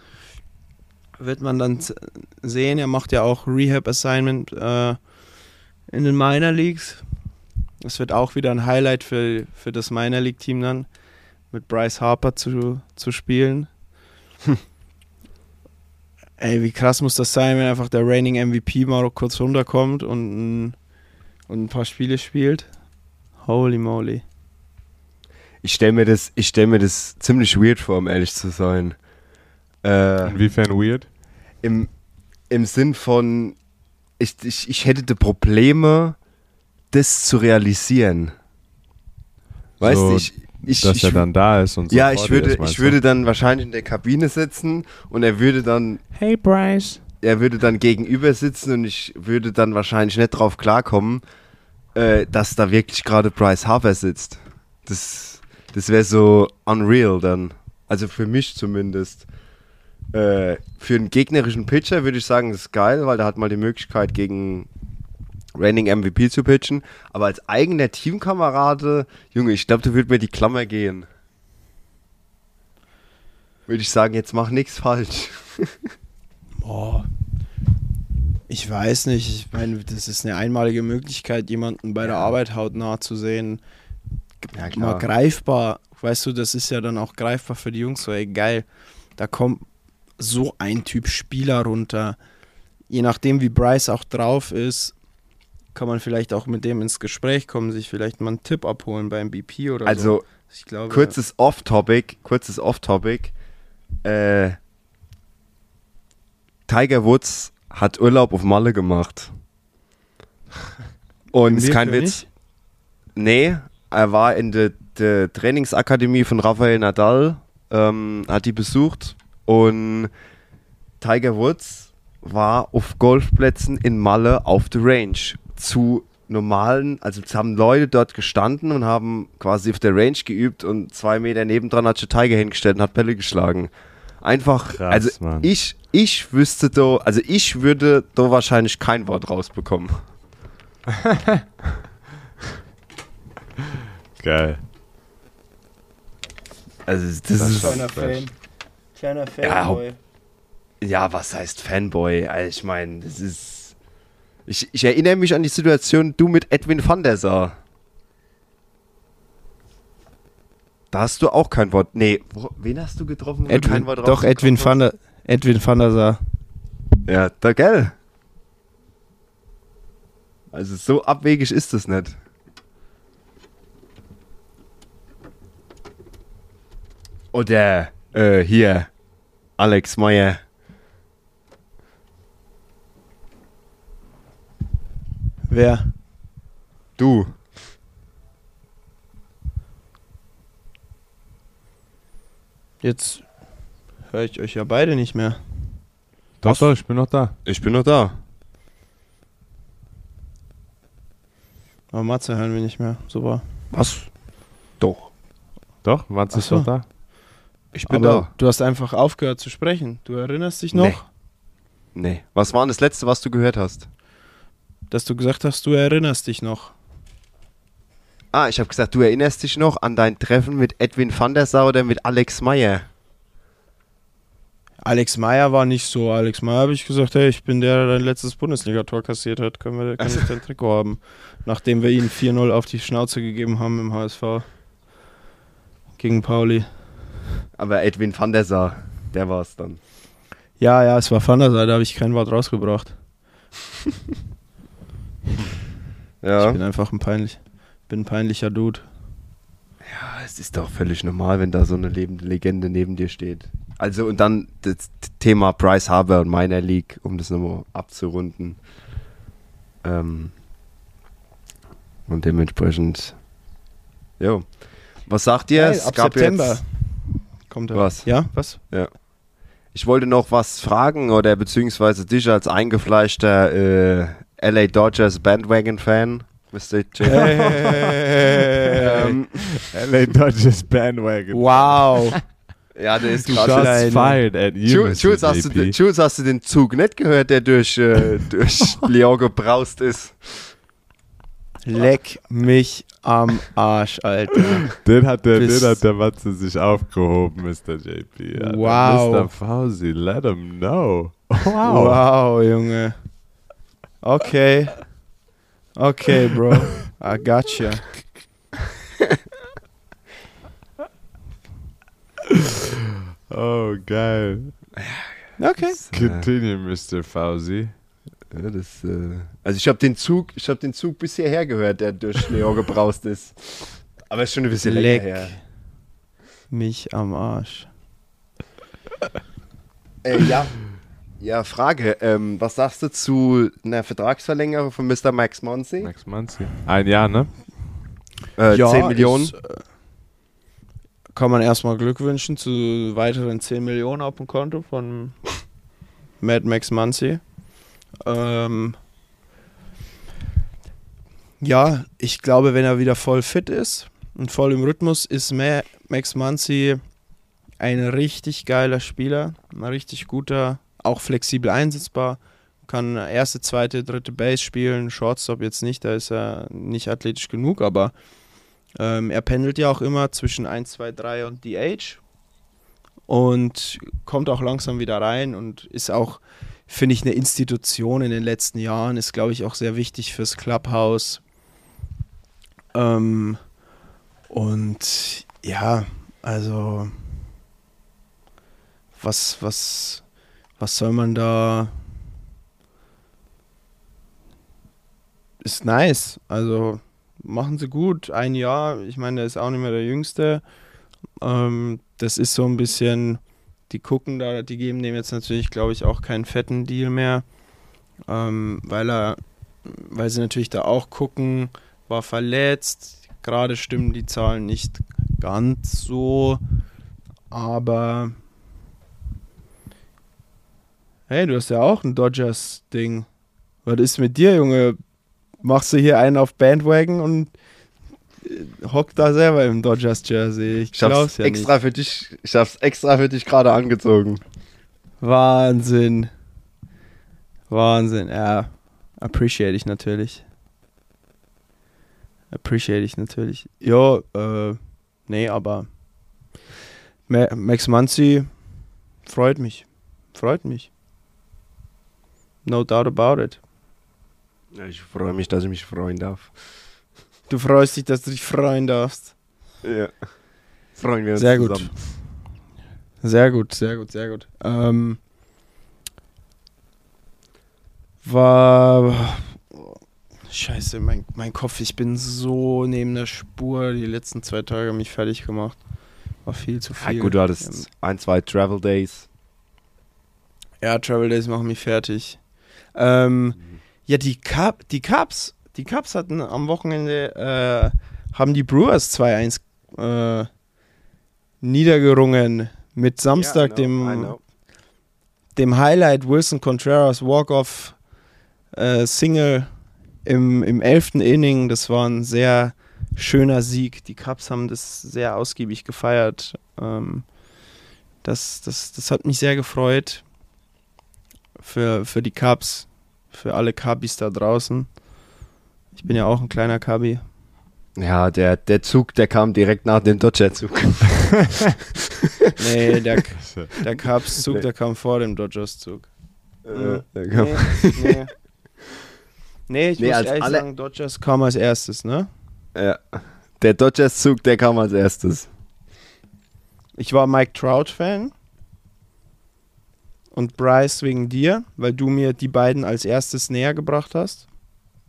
wird man dann sehen, er macht ja auch Rehab Assignment äh, in den Minor Leagues. Das wird auch wieder ein Highlight für, für das Minor League Team dann, mit Bryce Harper zu, zu spielen. Ey, wie krass muss das sein, wenn einfach der reigning MVP mal kurz runterkommt und, ein- und ein paar Spiele spielt? Holy moly. Ich stelle mir, stell mir das ziemlich weird vor, um ehrlich zu sein. Äh, Inwiefern weird? im, Im Sinn von, ich, ich, ich hätte die Probleme, das zu realisieren. Weißt So, du, ich, ich, Dass ich, er dann da ist und so. ja, ich würde, ich würde dann wahrscheinlich in der Kabine sitzen und er würde dann Hey Bryce. er würde dann gegenüber sitzen und ich würde dann wahrscheinlich nicht drauf klarkommen, äh, dass da wirklich gerade Bryce Harper sitzt. Das, das wäre so unreal dann. Also für mich zumindest. Äh, für einen gegnerischen Pitcher würde ich sagen, das ist geil, weil da hat man die Möglichkeit gegen Reigning MVP zu pitchen. Aber als eigener Teamkamerade, Junge, ich glaube, da würde mir die Klammer gehen. Würde ich sagen, jetzt mach nichts falsch. Boah. Ich weiß nicht. Ich meine, das ist eine einmalige Möglichkeit, jemanden bei der Arbeit hautnah zu sehen. Ja, Mal greifbar. Weißt du, das ist ja dann auch greifbar für die Jungs. So, ey, geil. Da kommt so ein Typ Spieler runter. Je nachdem, wie Bryce auch drauf ist, kann man vielleicht auch mit dem ins Gespräch kommen, sich vielleicht mal einen Tipp abholen beim BP oder so. Also, Ich glaube, kurzes Off-Topic, kurzes Off-Topic. Äh, Tiger Woods hat Urlaub auf Malle gemacht. Und ist kein? Witz. Nee, er war in der der Trainingsakademie von Rafael Nadal, ähm, hat die besucht und Tiger Woods war auf Golfplätzen in Malle auf der Range zu normalen, also es haben Leute dort gestanden und haben quasi auf der Range geübt und zwei Meter nebendran hat schon Tiger hingestellt und hat Bälle geschlagen. Einfach, Krass, also Mann. ich, ich wüsste da, also ich würde da wahrscheinlich kein Wort rausbekommen. Geil. Also das, Das ist, war- kleiner fresh. Fan. Kleiner Ja, Fanboy. ja, was heißt Fanboy? Also ich meine, das ist, ich, ich erinnere mich an die Situation, du mit Edwin van der Sar. Da hast du auch kein Wort. Nee, wo, wen hast du getroffen? Edwin, kein Wort doch, Edwin van der, Edwin van der Sar. Ja, da gell. Also so abwegig ist das nicht. Oder äh, hier, Alex Meyer. Wer? Du. Jetzt höre ich euch ja beide nicht mehr. Doch, doch, ich bin noch da. Ich bin noch da. Aber Matze hören wir nicht mehr. Super. Was? Doch. Doch, Mats Ach ist so. doch da. Ich bin Aber da. du hast einfach aufgehört zu sprechen. Du erinnerst dich noch, Nee. Nee. Was war denn das letzte, was du gehört hast? dass du gesagt hast, du erinnerst dich noch. Ah, ich habe gesagt, du erinnerst dich noch an dein Treffen mit Edwin van der Sar oder mit Alex Meyer? Alex Meyer war nicht so. Alex Meyer habe ich gesagt, hey, ich bin der, der dein letztes Bundesligator kassiert hat. Können wir, kann ich dein Trikot haben? Nachdem wir ihn 4-0 auf die Schnauze gegeben haben im HSV. Gegen Pauli. Aber Edwin van der Sar, der war es dann. Ja, ja, es war Van der Seite, da habe ich kein Wort rausgebracht. Ich Ja. bin einfach ein peinlich, bin ein peinlicher Dude. Ja, es ist doch völlig normal, wenn da so eine lebende Legende neben dir steht. Also und dann das Thema Bryce Harbour und Minor League, um das nochmal abzurunden. Ähm, und dementsprechend, jo. Was sagt ihr? Geil, Es ab gab September Jetzt, kommt er. Was? Ja, was? ich wollte noch was fragen oder beziehungsweise dich als eingefleischter äh, LA Dodgers Bandwagon-Fan, Mr. J. ähm, LA Dodgers Bandwagon. Wow. ja, der ist gerade fired at you, Jules, Jules, hast du, Jules, hast du den Zug nicht gehört, der durch, äh, durch Lyon gebraust ist? Leck mich am Arsch, Alter. Den hat der, Bis- den hat der Matze sich aufgehoben, Mr. JP. Alter. Wow. Mr. Fauzi, let him know. Wow. Wow, Junge. Okay. Okay, Bro. I gotcha. Oh, geil. Okay. Continue, Mr. Fauzi. Ja, das, äh, also ich habe den Zug, ich habe den Zug bis hierher gehört, der durch Lyon gebraust ist. Aber ist schon ein bisschen Leck länger her. mich am Arsch. Äh, ja. Ja, Frage. Ähm, was sagst du zu einer Vertragsverlängerung von Mr. Max Monsi? Max Manzi. Ein Jahr, ne? Äh, 10 Millionen. Ist, äh, kann man erstmal Glück wünschen zu weiteren 10 Millionen auf dem Konto von Mad Max Muncy. Ähm, ja, ich glaube, wenn er wieder voll fit ist und voll im Rhythmus, ist Ma Max Muncy ein richtig geiler Spieler, ein richtig guter, auch flexibel einsetzbar. Kann erste, zweite, dritte Base spielen, Shortstop jetzt nicht, da ist er nicht athletisch genug, aber ähm, er pendelt ja auch immer zwischen 1, 2, 3 und DH und kommt auch langsam wieder rein und ist auch, finde ich, eine Institution in den letzten Jahren, ist, glaube ich, auch sehr wichtig fürs Clubhouse. Ähm, und ja, also was, was, was soll man da? Ist nice. Also machen sie gut. Ein Jahr. Ich meine, der ist auch nicht mehr der Jüngste. Ähm, das ist so ein bisschen. Die gucken da, die geben dem jetzt natürlich, glaube ich, auch keinen fetten Deal mehr. Ähm, weil er, weil sie natürlich da auch gucken, war verletzt. Gerade stimmen die Zahlen nicht ganz so. Aber Hey, du hast ja auch ein Dodgers-Ding. Was ist mit dir, Junge? Machst du hier einen auf Bandwagon und äh, hockt da selber im Dodgers-Jersey? Ich Ich hab's ja extra für dich, ich hab's extra für dich gerade angezogen. nicht. Wahnsinn. Wahnsinn. Ja, appreciate ich natürlich. Appreciate ich natürlich. Jo, äh, nee, aber Ma Max Muncy freut mich. Freut mich. No doubt about it. Ja, ich freue mich, dass ich mich freuen darf. Du freust dich, dass du dich freuen darfst. Ja. Freuen wir uns Sehr gut. zusammen. Sehr gut, sehr gut, sehr gut. Ähm, war Scheiße, mein, mein Kopf, ich bin so neben der Spur. Die letzten zwei Tage haben mich fertig gemacht. War viel zu Ja, viel. gut, du hattest Ähm, ein, zwei Travel Days. Ja, Travel Days machen mich fertig. Ähm, ja, die, Cup, die Cubs, die Cubs hatten am Wochenende, äh, haben die Brewers 2-1 äh, niedergerungen mit Samstag, Ja, I know, dem, dem Highlight Wilson Contreras Walk-Off äh, Single im, im 11. Inning. Das war ein sehr schöner Sieg. Die Cubs haben das sehr ausgiebig gefeiert. Ähm, das, das, das hat mich sehr gefreut für, für die Cubs, für alle Cubbies da draußen. Ich bin ja auch ein kleiner Cubby. Ja, der, der Zug, der kam direkt nach dem Dodger-Zug. Nee, der, der Cubs-Zug, der kam vor dem Dodgers-Zug. Äh, kam- Nee, nee. nee, ich Nee, muss als ehrlich alle- sagen, Dodgers kam als erstes, ne? Ja. Der Dodgers-Zug, der kam als erstes. Ich war Mike Trout-Fan. Und Bryce wegen dir, weil du mir die beiden als erstes näher gebracht hast.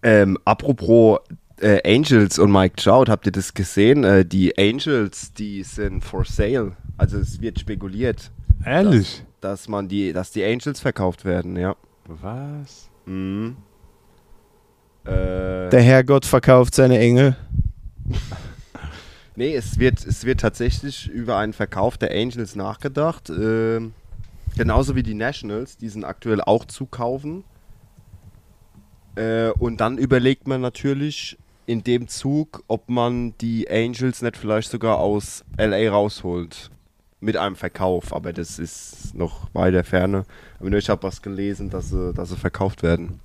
Ähm, apropos äh, Angels und Mike Trout, habt ihr das gesehen? Äh, die Angels, die sind for sale. Also es wird spekuliert, Ehrlich? dass man die, dass die Angels verkauft werden, ja. Was? Mhm. Äh, Der Herrgott verkauft seine Engel. nee, es wird, es wird tatsächlich über einen Verkauf der Angels nachgedacht. Ähm, genauso wie die Nationals, die sind aktuell auch zu kaufen. Äh, und dann überlegt man natürlich in dem Zug, ob man die Angels nicht vielleicht sogar aus LA rausholt. Mit einem Verkauf, aber das ist noch weiter Ferne. Aber ich habe was gelesen, dass sie, dass sie verkauft werden.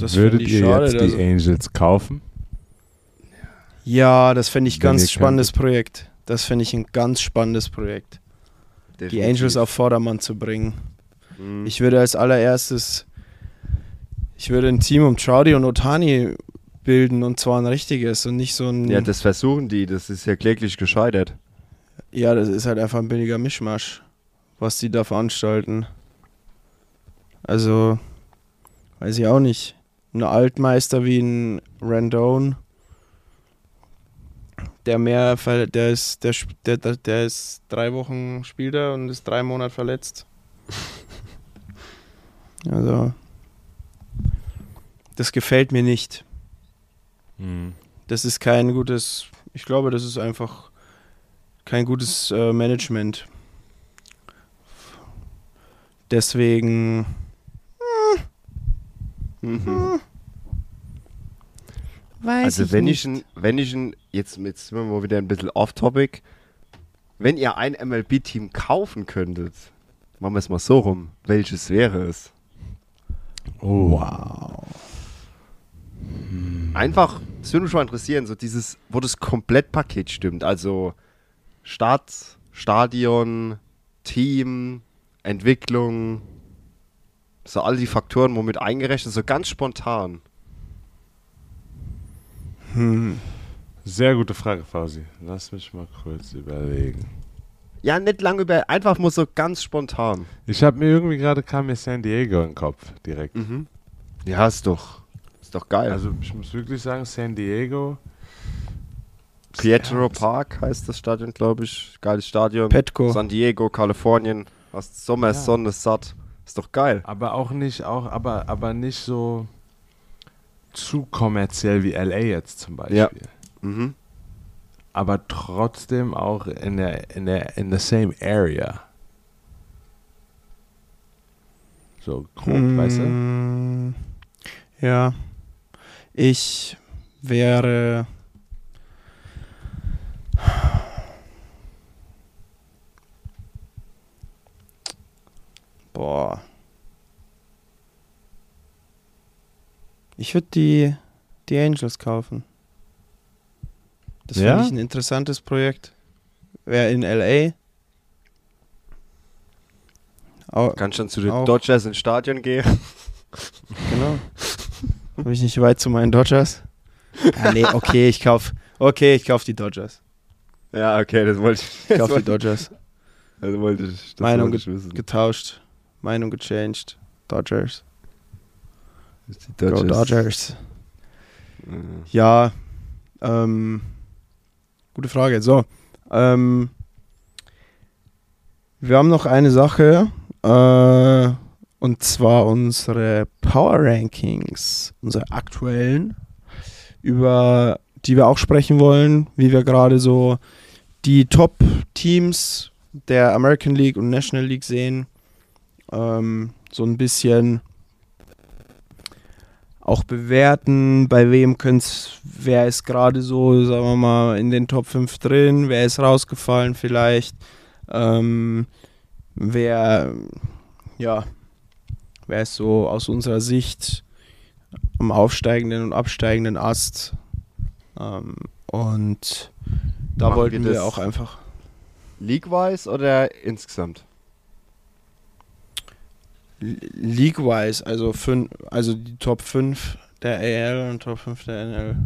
Das Würdet ich ihr schade, jetzt die also- Angels kaufen? Ja, das fände ich Wenn ganz spannendes Projekt. Das fände ich ein ganz spannendes Projekt. Die Definitiv. Angels auf Vordermann zu bringen. Mhm. Ich würde als allererstes, ich würde ein Team um Troudy und Otani bilden und zwar ein richtiges und nicht so ein, Ja, das versuchen die, das ist ja kläglich gescheitert. ja, das ist halt einfach ein billiger Mischmasch, was die da veranstalten. Also, weiß ich auch nicht. Ein Altmeister wie ein Randone, der mehr, der ist, der, der, der, ist drei Wochen spielt er und ist drei Monate verletzt. Also, das gefällt mir nicht. Hm. Das ist kein gutes, ich glaube, das ist einfach kein gutes äh, Management. Deswegen, Mhm. weiß Also wenn ich, ein, wenn ich ein, jetzt, jetzt sind wir mal wieder ein bisschen off-topic, wenn ihr ein MLB-Team kaufen könntet, machen wir es mal so rum, welches wäre es? Oh. Wow. Einfach, das würde mich mal interessieren, so dieses, wo das Komplettpaket stimmt, also Stadt, Stadion, Team, Entwicklung, so all die Faktoren, womit eingerechnet, so ganz spontan. Hm. Sehr gute Frage, Fausi. Lass mich mal kurz überlegen. Ja, nicht lange über, einfach nur so ganz spontan. Ich habe mir irgendwie gerade kam mir San Diego in den Kopf direkt. Mhm. Ja, ist doch, ist doch geil. Also ich muss wirklich sagen, San Diego. Pietro Ja, Park heißt das Stadion, glaube ich. Geiles Stadion. Petco. San Diego, Kalifornien. Hast Sommer, Ja. Sonne, satt. Ist doch geil. Aber auch nicht, auch, aber, aber nicht so zu kommerziell wie LA jetzt zum Beispiel. Ja. Mhm. Aber trotzdem auch in der, in der, in the same area. So grob, weißt du? Mm, Ja. Ich wäre. Boah. Ich würde die, die Angels kaufen. Das Ja? finde ich ein interessantes Projekt. Wäre in LA. Au, Kannst schon zu den Auch. Dodgers ins Stadion gehen. Genau. Habe ich nicht weit zu meinen Dodgers? Ah, nee, okay, ich kauf. Okay, ich kauf die Dodgers. Ja, okay, das wollte ich. Ich kauf die Dodgers. das wollte ich, das Meinung wollte ich wissen. Getauscht. Meinung gechanged. Dodgers. Die Go Dodgers. Ja, ähm, gute Frage. So, ähm, wir haben noch eine Sache, äh, und zwar unsere Power Rankings, unsere aktuellen, über die wir auch sprechen wollen, wie wir gerade so die Top-Teams der American League und National League sehen. Ähm, so ein bisschen auch bewerten, bei wem könnt's, wer ist gerade so, sagen wir mal, in den Top 5 drin, wer ist rausgefallen vielleicht, ähm, wer, ja, wer ist so aus unserer Sicht am aufsteigenden und absteigenden Ast. Ähm, und da Machen wollten wir wir auch einfach. League-wise oder insgesamt? League-wise, also, fün- also die Top 5 der AL und Top 5 der NL,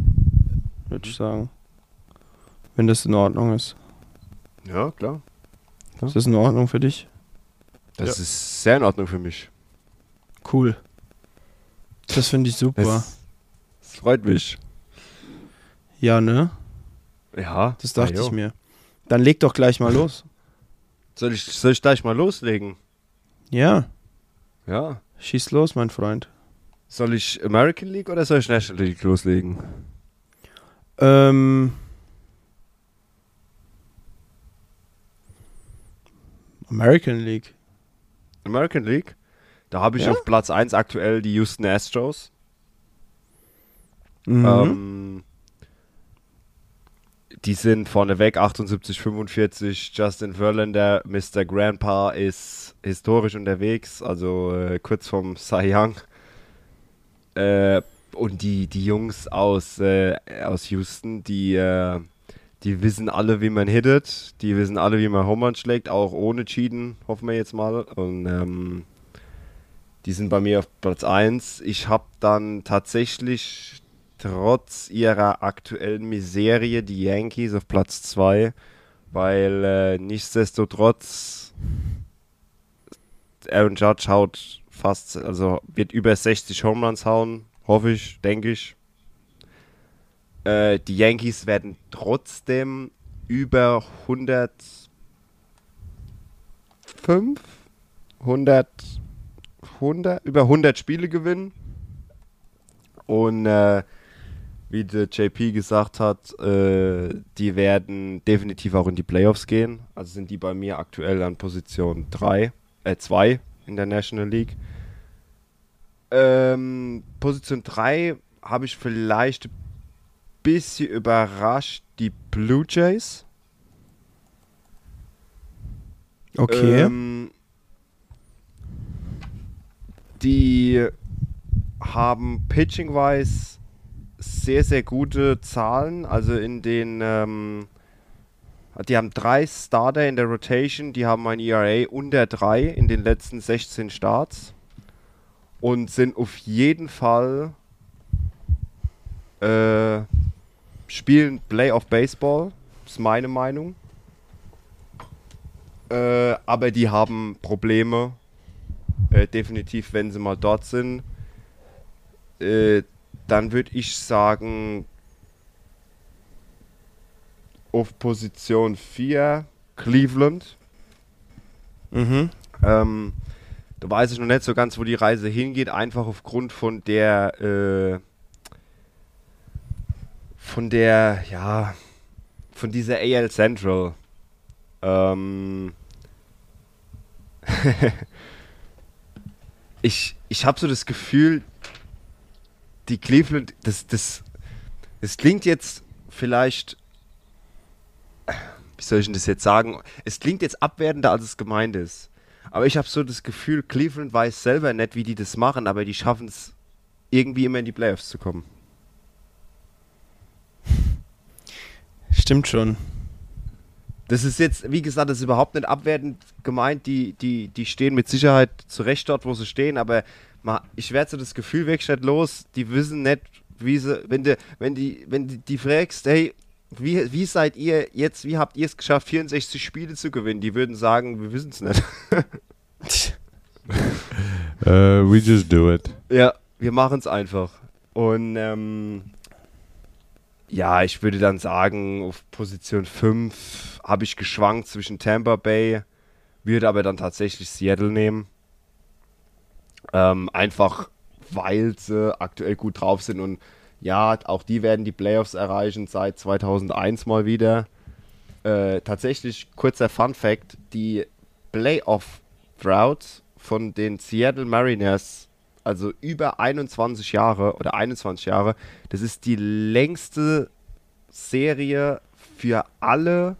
würde ich sagen. Wenn das in Ordnung ist. Ja, klar. Ist das in Ordnung für dich? Das ist sehr in Ordnung für mich. Cool. Das finde ich super. Das, das freut mich. ja, ne? Ja. Das dachte ich mir. Dann leg doch gleich mal los. Soll ich, soll ich gleich mal loslegen? Ja, Ja. schieß los, mein Freund. Soll ich American League oder soll ich National League loslegen? Ähm. American League. American League? Da habe ich Ja? auf Platz 1 aktuell die Houston Astros. Mhm. Ähm, die sind vorneweg 78, 45. Justin Verlander, Mr. Grandpa, ist historisch unterwegs, also äh, kurz vom Cy Young. Äh, und die, die Jungs aus, äh, aus Houston, die, äh, die wissen alle, wie man hittet. Die wissen alle, wie man Home schlägt, auch ohne Cheaten, hoffen wir jetzt mal. Und ähm, die sind bei mir auf Platz 1. Ich habe dann tatsächlich trotz ihrer aktuellen Miserie die Yankees auf Platz 2, weil äh, nichtsdestotrotz Aaron Judge haut fast, also wird über 60 Home Runs hauen, hoffe ich, denke ich. Äh, die Yankees werden trotzdem über 105, 100, 100, über 100 Spiele gewinnen. Und äh, wie der JP gesagt hat, äh, die werden definitiv auch in die Playoffs gehen. Also sind die bei mir aktuell an Position 3, äh 2 in der National League. Ähm, Position 3 habe ich vielleicht ein bisschen überrascht, die Blue Jays. Okay. Ähm, die haben pitching-wise sehr, sehr gute Zahlen. Also in den, ähm, die haben drei Starter in der Rotation, die haben ein ERA unter drei in den letzten 16 Starts und sind auf jeden Fall äh, spielen Playoff Baseball, ist meine Meinung. Äh, aber die haben Probleme, äh, definitiv, wenn sie mal dort sind. Äh, dann würde ich sagen, auf Position 4 Cleveland. mhm. Ähm, da weiß ich noch nicht so ganz, wo die Reise hingeht, einfach aufgrund von der, äh, von der, ja, von dieser AL Central. Ähm, ich ich habe so das Gefühl, die Cleveland, das, das, das klingt jetzt vielleicht, wie soll ich denn das jetzt sagen? Es klingt jetzt abwertender, als es gemeint ist. Aber ich habe so das Gefühl, Cleveland weiß selber nicht, wie die das machen, aber die schaffen es irgendwie immer in die Playoffs zu kommen. Stimmt schon. Das ist jetzt, wie gesagt, das ist überhaupt nicht abwertend gemeint. Die, die, die stehen mit Sicherheit zurecht dort, wo sie stehen, aber ich werde so das Gefühl weg, statt los, die wissen nicht, wie sie, wenn du, wenn die, wenn die, die fragst, hey, wie, wie seid ihr jetzt, wie habt ihr es geschafft, 64 Spiele zu gewinnen? Die würden sagen, wir wissen es nicht. Uh, we just do it. Ja, wir machen es einfach. Und ähm, ja, ich würde dann sagen, auf Position 5 habe ich geschwankt zwischen Tampa Bay, würde aber dann tatsächlich Seattle nehmen. Ähm, einfach weil sie aktuell gut drauf sind und ja, auch die werden die Playoffs erreichen seit 2001 mal wieder. Äh, tatsächlich, kurzer Fun Fact, die Playoff Drought von den Seattle Mariners, also über 21 Jahre oder 21 Jahre, das ist die längste Serie für alle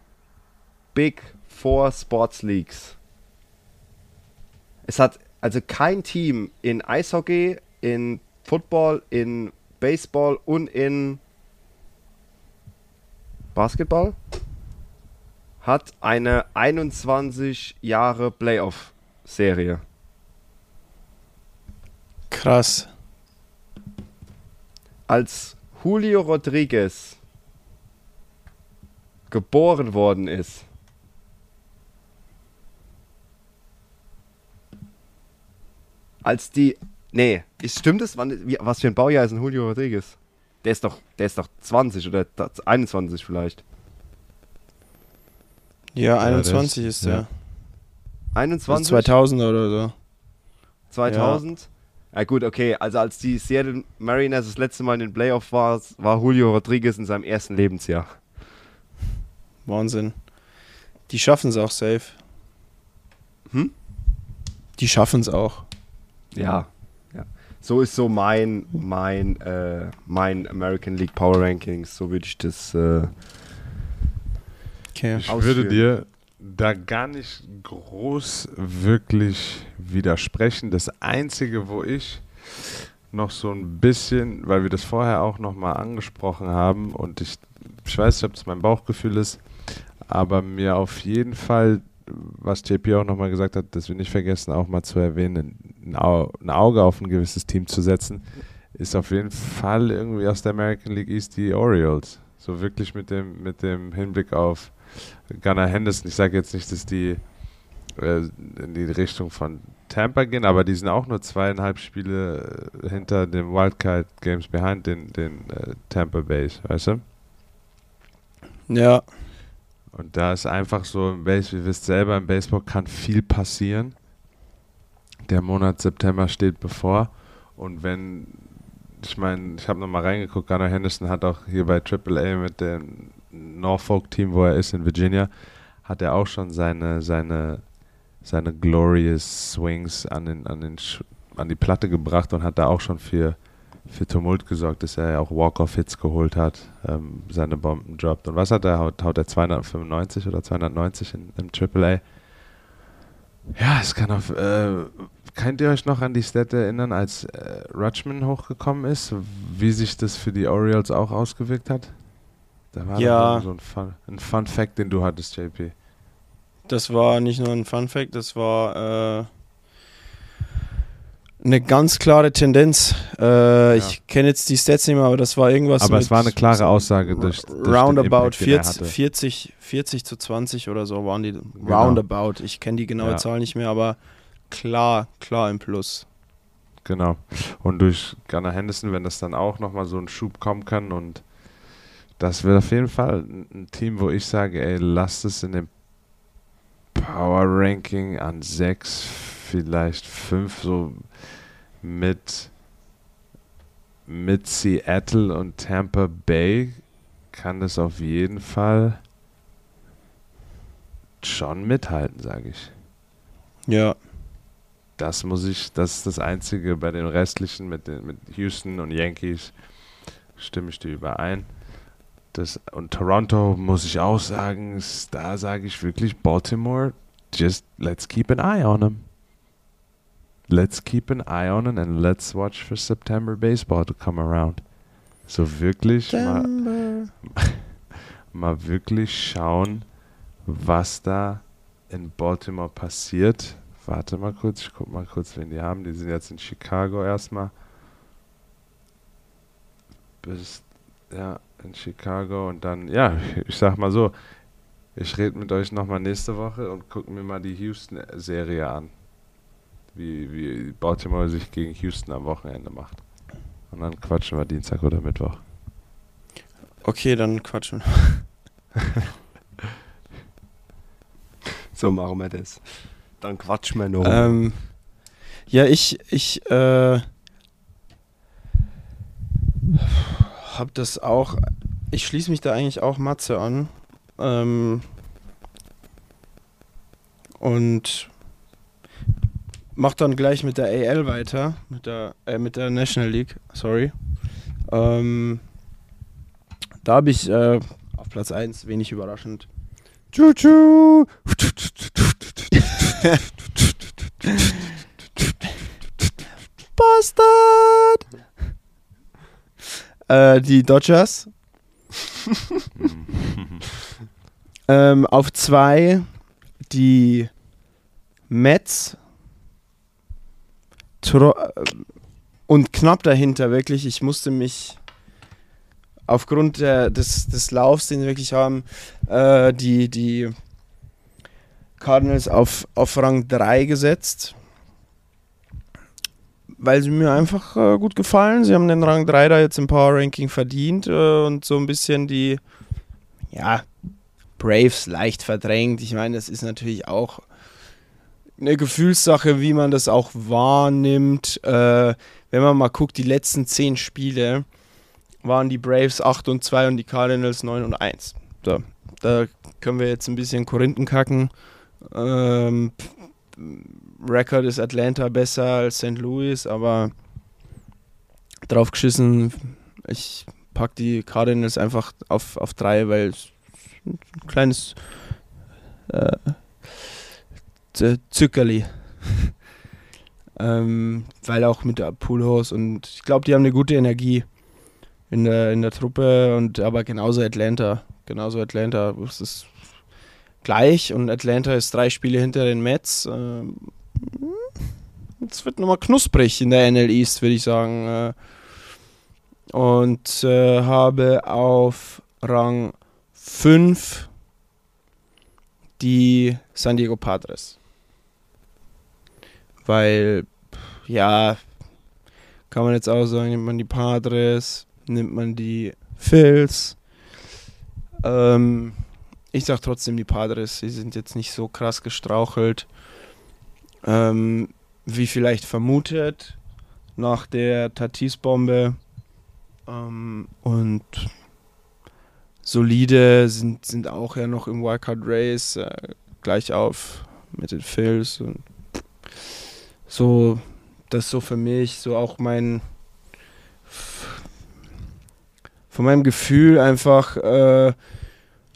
Big Four Sports Leagues. Es hat also kein Team in Eishockey, in Football, in Baseball und in Basketball hat eine 21 Jahre Playoff-Serie. Krass. Als Julio Rodriguez geboren worden ist, als die. Nee, ist, stimmt es? Was für ein Baujahr ist ein Julio Rodriguez? Der ist doch, der ist doch 20 oder 21 vielleicht. Ja, der 21 ist- ist, der. ja. 21? 2000 oder so. 2000? Ja. gut, okay. Also als die Seattle Mariners das letzte Mal in den Playoff war, war Julio Rodriguez in seinem ersten Lebensjahr. Wahnsinn. Die schaffen es auch safe. Hm? Die schaffen es auch. Ja. ja. So ist so mein, mein, äh, mein American League Power Rankings. So würde ich das. Äh, Okay. Ich ausführen. würde dir da gar nicht groß wirklich widersprechen. Das Einzige, wo ich noch so ein bisschen, weil wir das vorher auch nochmal angesprochen haben und ich, ich weiß nicht, ob das mein Bauchgefühl ist, aber mir auf jeden Fall, was JP auch nochmal gesagt hat, dass wir nicht vergessen, auch mal zu erwähnen, ein, Au ein Auge auf ein gewisses Team zu setzen, ist auf jeden Fall irgendwie aus der American League East die Orioles. So wirklich mit dem, mit dem Hinblick auf Gunnar Henderson. Ich sage jetzt nicht, dass die äh, in die Richtung von Tampa gehen, aber die sind auch nur zweieinhalb Spiele äh, hinter den Wildcard Games behind den, den äh, Tampa Bays, weißt du? Ja, Und da ist einfach so im Base, ihr wisst selber, im Baseball kann viel passieren. Der Monat September steht bevor. Und wenn, ich meine, ich habe nochmal reingeguckt, Gunnar Henderson hat auch hier bei AAA mit dem Norfolk-Team, wo er ist in Virginia, hat er auch schon seine, seine, seine glorious Swings an, den, an, den, an die Platte gebracht und hat da auch schon für, für Tumult gesorgt, dass er ja auch Walk-Off-Hits geholt hat, ähm, seine Bomben droppt. Und was hat er? Haut, haut er 295 oder 290 in, im AAA? Ja, es kann auf. Äh, könnt ihr euch noch an die Stat erinnern, als äh, Rutschman hochgekommen ist, wie sich das für die Orioles auch ausgewirkt hat? Da war Ja. so ein Fun, ein Fun Fact, den du hattest, JP. das war nicht nur ein Fun Fact, das war äh, eine ganz klare Tendenz. Äh, Ich kenne jetzt die Stats nicht mehr, aber das war irgendwas. Aber es war eine klare Aussage durch, durch Roundabout Impact, den er 40, hatte. 40, 40 zu 20 oder so waren die. Roundabout. Ich kenne die genaue Ja. Zahl nicht mehr, aber klar, klar im Plus. Genau. Und durch Gunnar Henderson, wenn das dann auch nochmal so ein Schub kommen kann und das wird auf jeden Fall ein ein Team, wo ich sage, ey, lasst es in dem Power Ranking an 6, vielleicht 5, so mit, mit Seattle und Tampa Bay kann das auf jeden Fall schon mithalten, sage ich. Ja, Das muss ich, das ist das Einzige bei den restlichen mit, den, mit Houston und Yankees stimme ich dir überein. Das, und Toronto muss ich auch sagen, ist- da sage ich wirklich Baltimore, just let's keep an eye on them. Let's keep an eye on them and let's watch for September baseball to come around. So wirklich mal, mal wirklich schauen, was da in Baltimore passiert. Warte mal kurz, ich guck mal kurz, wen die haben. Die sind jetzt in Chicago erstmal. Bis, ja, in Chicago und dann, ja, ich sag mal so, ich rede mit euch nochmal nächste Woche und gucken mir mal die Houston-Serie an. Wie, wie Baltimore sich gegen Houston am Wochenende macht. Und dann quatschen wir Dienstag oder Mittwoch. Okay, dann quatschen. So machen wir das. Dann quatschen wir noch. Ähm, ja, ich, ich, äh, hab das auch, ich schließe mich da eigentlich auch Matze an. Ähm, und mach dann gleich mit der AL weiter, mit der, äh, mit der National League, sorry. Ähm, da habe ich äh, auf Platz 1, wenig überraschend, Tschu-tschu. Bastard! äh, die Dodgers. ähm, auf zwei die Mets. Und knapp dahinter wirklich. Ich musste mich aufgrund der, des, des Laufs, den sie wirklich haben, äh, die, die Cardinals auf, auf Rang 3 gesetzt weil sie mir einfach äh, gut gefallen. Sie haben den Rang 3 da jetzt im Power Ranking verdient äh, und so ein bisschen die, ja, Braves leicht verdrängt. Ich meine, das ist natürlich auch eine Gefühlssache, wie man das auch wahrnimmt. Äh, wenn man mal guckt, die letzten 10 Spiele waren die Braves 8 und 2 und die Cardinals 9 und 1. So, da können wir jetzt ein bisschen Korinthen kacken. Ähm, Record ist Atlanta besser als St. Louis, aber drauf geschissen, ich pack die Cardinals einfach auf, auf weil es ein kleines äh, Zückerli. ähm, weil auch mit der Poolhouse und ich glaube, die haben eine gute Energie in der, in der Truppe und aber genauso Atlanta. Genauso Atlanta. Es ist gleich und Atlanta ist drei Spiele hinter den Mets. Ähm, es wird nochmal knusprig in der NL East, würde ich sagen. Äh. Und äh, habe auf Rang 5 die San Diego Padres. Weil, ja, kann man jetzt auch sagen, nimmt man die Padres, nimmt man die Phils. Ähm, ich sag trotzdem die Padres, sie sind jetzt nicht so krass gestrauchelt. Ähm, wie vielleicht vermutet, nach der Tatis-Bombe. Ähm, und solide sind, sind auch ja noch im Wildcard Race äh, gleich auf mit den Phils und so das so für mich so auch mein von meinem Gefühl einfach äh,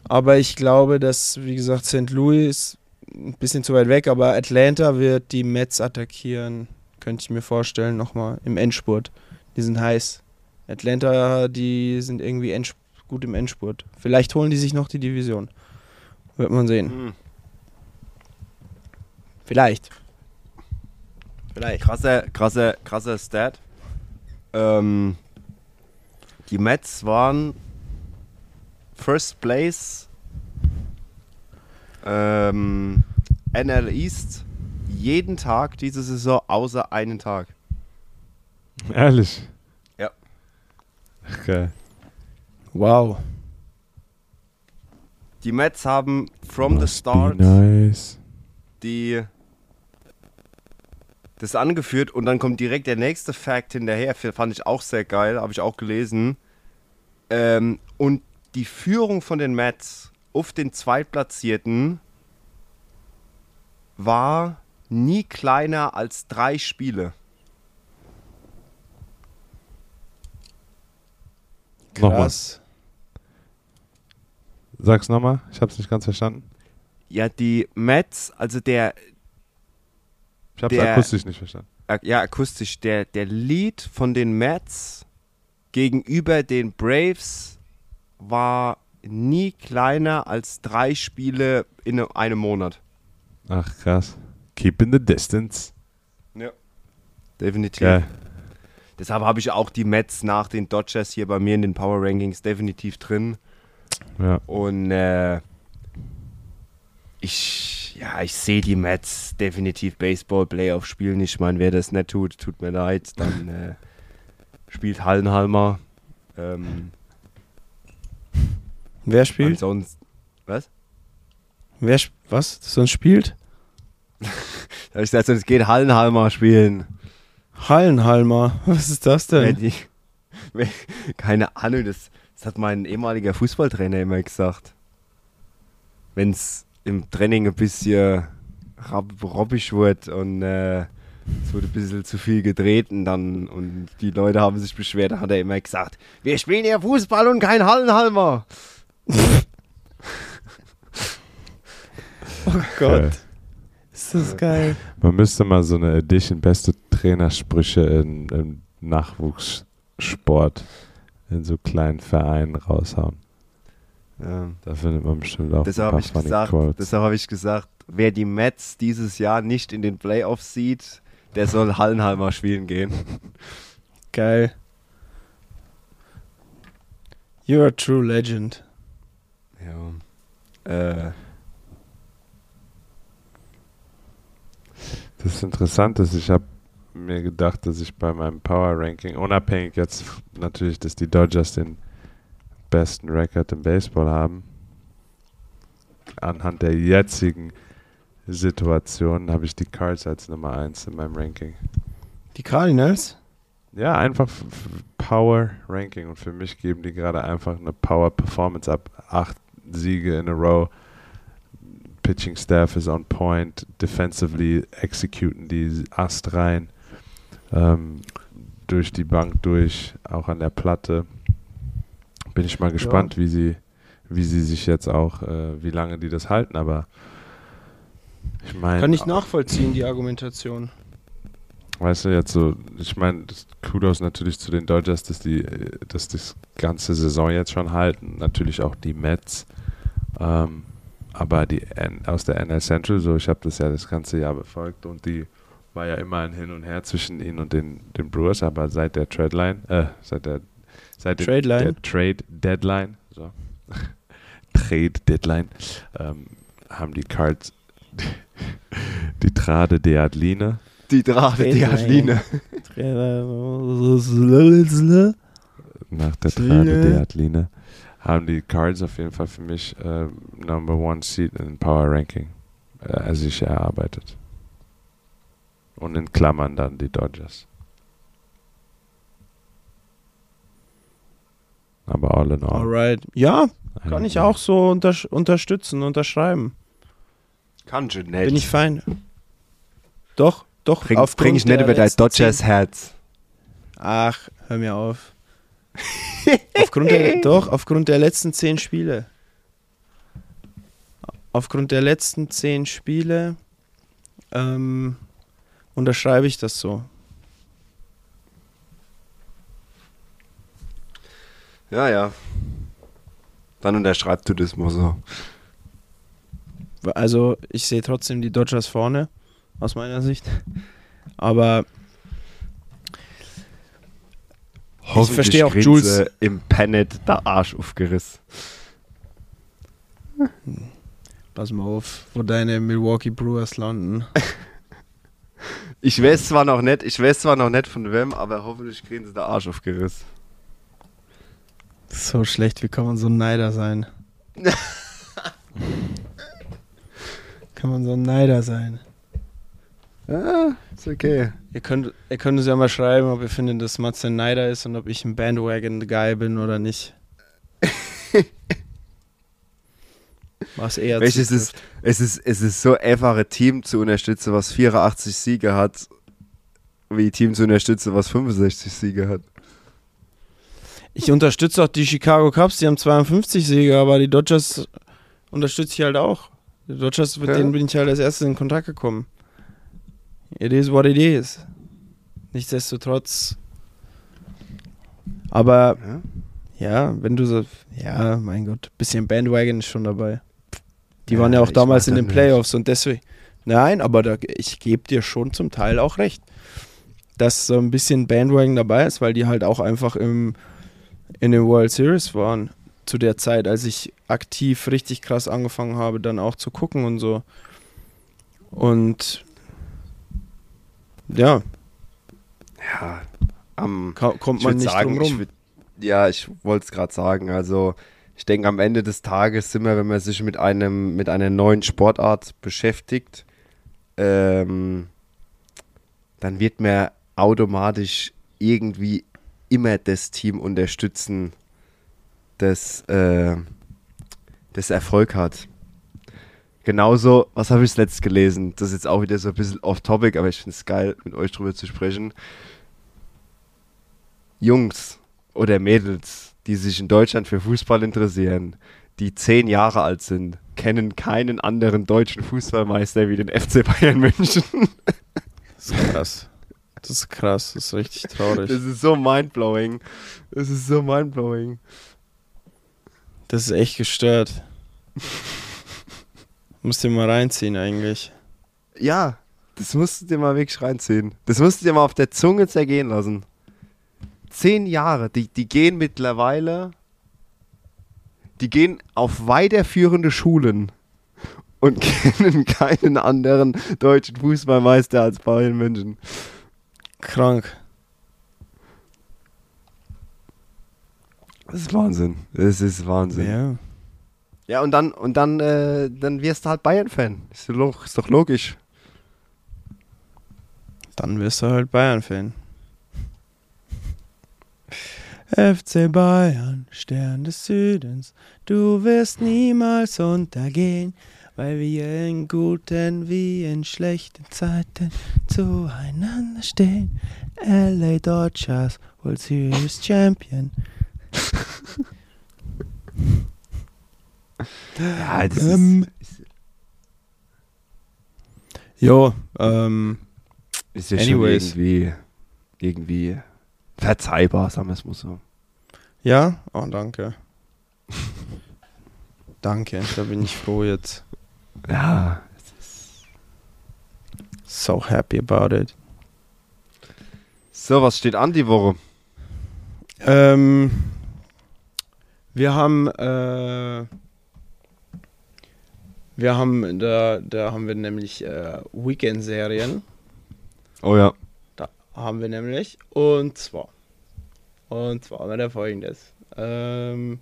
aber ich glaube dass wie gesagt St. Louis ein bisschen zu weit weg, aber Atlanta wird die Mets attackieren, könnte ich mir vorstellen, nochmal im Endspurt. Die sind heiß. Atlanta, die sind irgendwie gut im Endspurt. Vielleicht holen die sich noch die Division. Wird man sehen. Hm. Vielleicht. Vielleicht. Krasser, krasser, krasser Stat. Ähm, die Mets waren First Place ähm, NL East jeden Tag diese Saison außer einen Tag. Ehrlich? Ja. Geil. Wow. Die Mets haben from the Must be start Nice. die das angeführt und dann kommt direkt der nächste Fact hinterher. Fand ich auch sehr geil, habe ich auch gelesen. Ähm, und die Führung von den Mets auf den Zweitplatzierten war nie kleiner als drei Spiele. Nochmal. Krass. Sag's nochmal, ich hab's nicht ganz verstanden. Ja, die Mets, also der, Ich hab's Der- akustisch nicht verstanden. ja, akustisch, der, der Lead von den Mets gegenüber den Braves war nie kleiner als drei Spiele in einem Monat. Ach, krass. Keep in the distance. Definitiv. Geil. Deshalb habe ich auch die Mets nach den Dodgers hier bei mir in den Power Rankings definitiv drin. Ja. Und äh, ich, ja, ich sehe die Mets definitiv Baseball-Playoff spielen. Ich meine, wer das nicht tut, tut mir leid. Dann äh, spielt Hallenhalmer. Ähm, Wer spielt? Ansonsten. Was? Wer was? Sonst spielt? Da ich gesagt, sonst geht Hallenhalmer spielen. Hallenhalmer. Was ist das denn? die, keine Ahnung, das, das hat mein ehemaliger Fußballtrainer immer gesagt. Wenn es im Training ein bisschen rab, robbisch wird und äh, es wurde ein bisschen zu viel getreten dann und die Leute haben sich beschwert, dann hat er immer gesagt, wir spielen hier Fußball und kein Hallenhalmer. Oh Gott. Ist das geil. Man müsste mal so eine Edition beste Trainersprüche in, im Nachwuchssport in so kleinen Vereinen raushauen. Ja. Da findet man bestimmt auch Deshalb habe paar ich gesagt, Quotes. deshalb habe ich gesagt, wer die Mets dieses Jahr nicht in den Playoffs sieht, der soll Hallenhalmer spielen gehen. Geil. You're a true legend. Ja. Äh, Das Interessante ist, ich habe mir gedacht, dass ich bei meinem Power Ranking, unabhängig jetzt natürlich, dass die Dodgers den besten Rekord im Baseball haben, anhand der jetzigen Situation habe ich die Cards als Nummer 1 in meinem Ranking. Die Cardinals? Ja, einfach Power Ranking und für mich geben die gerade einfach eine Power Performance ab. Acht Siege in a row. Pitching Staff is on point. Defensively executen die Ast rein. Ähm, durch die Bank durch, auch an der Platte. Bin ich mal gespannt, wie sie, wie sie sich jetzt auch, äh, wie lange die das halten, aber ich meine. Kann ich nachvollziehen, die Argumentation. Weißt du, jetzt so, ich meine, Kudos natürlich zu den Dodgers, dass die äh, dass das ganze Saison jetzt schon halten. Natürlich auch die Mets. Ähm, aber die N aus der NL Central, so ich habe das ja das ganze Jahr befolgt und die war ja immer ein Hin und Her zwischen ihnen und den, den Brewers, aber seit der Trade Line, äh, seit der seit Trade Line? der Trade Deadline, so Trade Deadline, ähm, haben die Cards die Trade de Adeline die die Trainer. Adeline. nach der. Trade de Adeline haben die Cards auf jeden Fall für mich äh, Number One Seat in Power Ranking äh, sich erarbeitet. Und in Klammern dann die Dodgers. Aber all in all. Alright. Ja, kann ich auch so unter unterstützen, unterschreiben. Kann schon nicht. Bin ich fein. Doch, doch. bring, bring ich nicht über dein Dodgers Herz. Ach, hör mir auf. aufgrund der, doch, aufgrund der letzten zehn Spiele. Aufgrund der letzten zehn Spiele ähm, unterschreibe ich das so. Ja, ja. Dann unterschreibst du das mal so. Also, ich sehe trotzdem die Dodgers vorne, aus meiner Sicht. Aber Hoffentlich verstehe auch kriegen Jules. sie im Pennant der Arsch aufgerissen. pass mal auf, wo deine Milwaukee Brewers landen. Ich weiß zwar noch nicht, ich weiß zwar noch nicht von wem, aber hoffentlich kriegen sie der Arsch aufgerissen. So schlecht, wie kann man so ein Neider sein? kann man so ein Neider sein? Ja, ist okay. Ihr könnt, ihr könnt uns ja mal schreiben, ob ihr findet, dass Matze ein Neider ist und ob ich ein Bandwagon-Guy bin oder nicht. Was eher Weißt, es, ist, es, ist, es ist so einfach, ein Team zu unterstützen, was 84 Siege hat, wie ein Team zu unterstützen, was 65 Siege hat. Ich unterstütze auch die Chicago Cubs, die haben 52 Siege, aber die Dodgers unterstütze ich halt auch. Die Dodgers, mit Ja. denen bin ich halt als erstes in Kontakt gekommen. It is what it is. Nichtsdestotrotz. Aber Ja? ja, wenn du so. Ja, mein Gott, bisschen Bandwagon ist schon dabei. Die waren ja Ja, auch damals in den nicht. Playoffs und deswegen. Nein, aber da, ich gebe dir schon zum Teil auch recht, dass so ein bisschen Bandwagon dabei ist, weil die halt auch einfach im, in den World Series waren. Zu der Zeit, als ich aktiv richtig krass angefangen habe, dann auch zu gucken und so. Und ja, Ja, am kommt man nicht sagen, drum würd, ja, ich wollte es gerade sagen. Also, ich denke, am Ende des Tages sind wir, wenn man sich mit einem, mit einer neuen Sportart beschäftigt, ähm, dann wird man automatisch irgendwie immer das Team unterstützen, das, äh, das Erfolg hat. Genauso, was habe ich letzt gelesen? Das ist jetzt auch wieder so ein bisschen off-topic, aber ich finde es geil, mit euch drüber zu sprechen. Jungs oder Mädels, die sich in Deutschland für Fußball interessieren, die zehn Jahre alt sind, kennen keinen anderen deutschen Fußballmeister wie den FC Bayern München. Das ist krass. Das ist krass, das ist richtig traurig. Das ist so mindblowing. Das ist so mindblowing. Das ist echt gestört. Musst dir mal reinziehen eigentlich. Ja, das musst du dir mal wirklich reinziehen. Das musst du dir mal auf der Zunge zergehen lassen. Zehn Jahre, die, die gehen mittlerweile, die gehen auf weiterführende Schulen und kennen keinen anderen deutschen Fußballmeister als Bayern München. Krank. Das ist Wahnsinn. Das ist Wahnsinn. Ja, Ja. und dann, und dann, äh, dann wirst du halt Bayern-Fan. Ist, ist doch logisch. Dann wirst du halt Bayern-Fan. FC Bayern, Stern des Südens, du wirst niemals untergehen, weil wir in guten wie in schlechten Zeiten zueinander stehen. LA Dodgers, World Series Champion. Ja, das Ähm, Jo, ähm, ist, ist ja anyways. schon irgendwie, irgendwie verzeihbar, sagen wir es mal so. ja, oh danke. danke, da bin ich froh jetzt. Ja, So happy about it. So, was steht an die Woche? Ähm, wir haben, äh, wir haben, da, da haben wir nämlich äh, Weekend-Serien. Oh ja. Haben wir nämlich. Und zwar. Und zwar wir da folgendes. Ähm,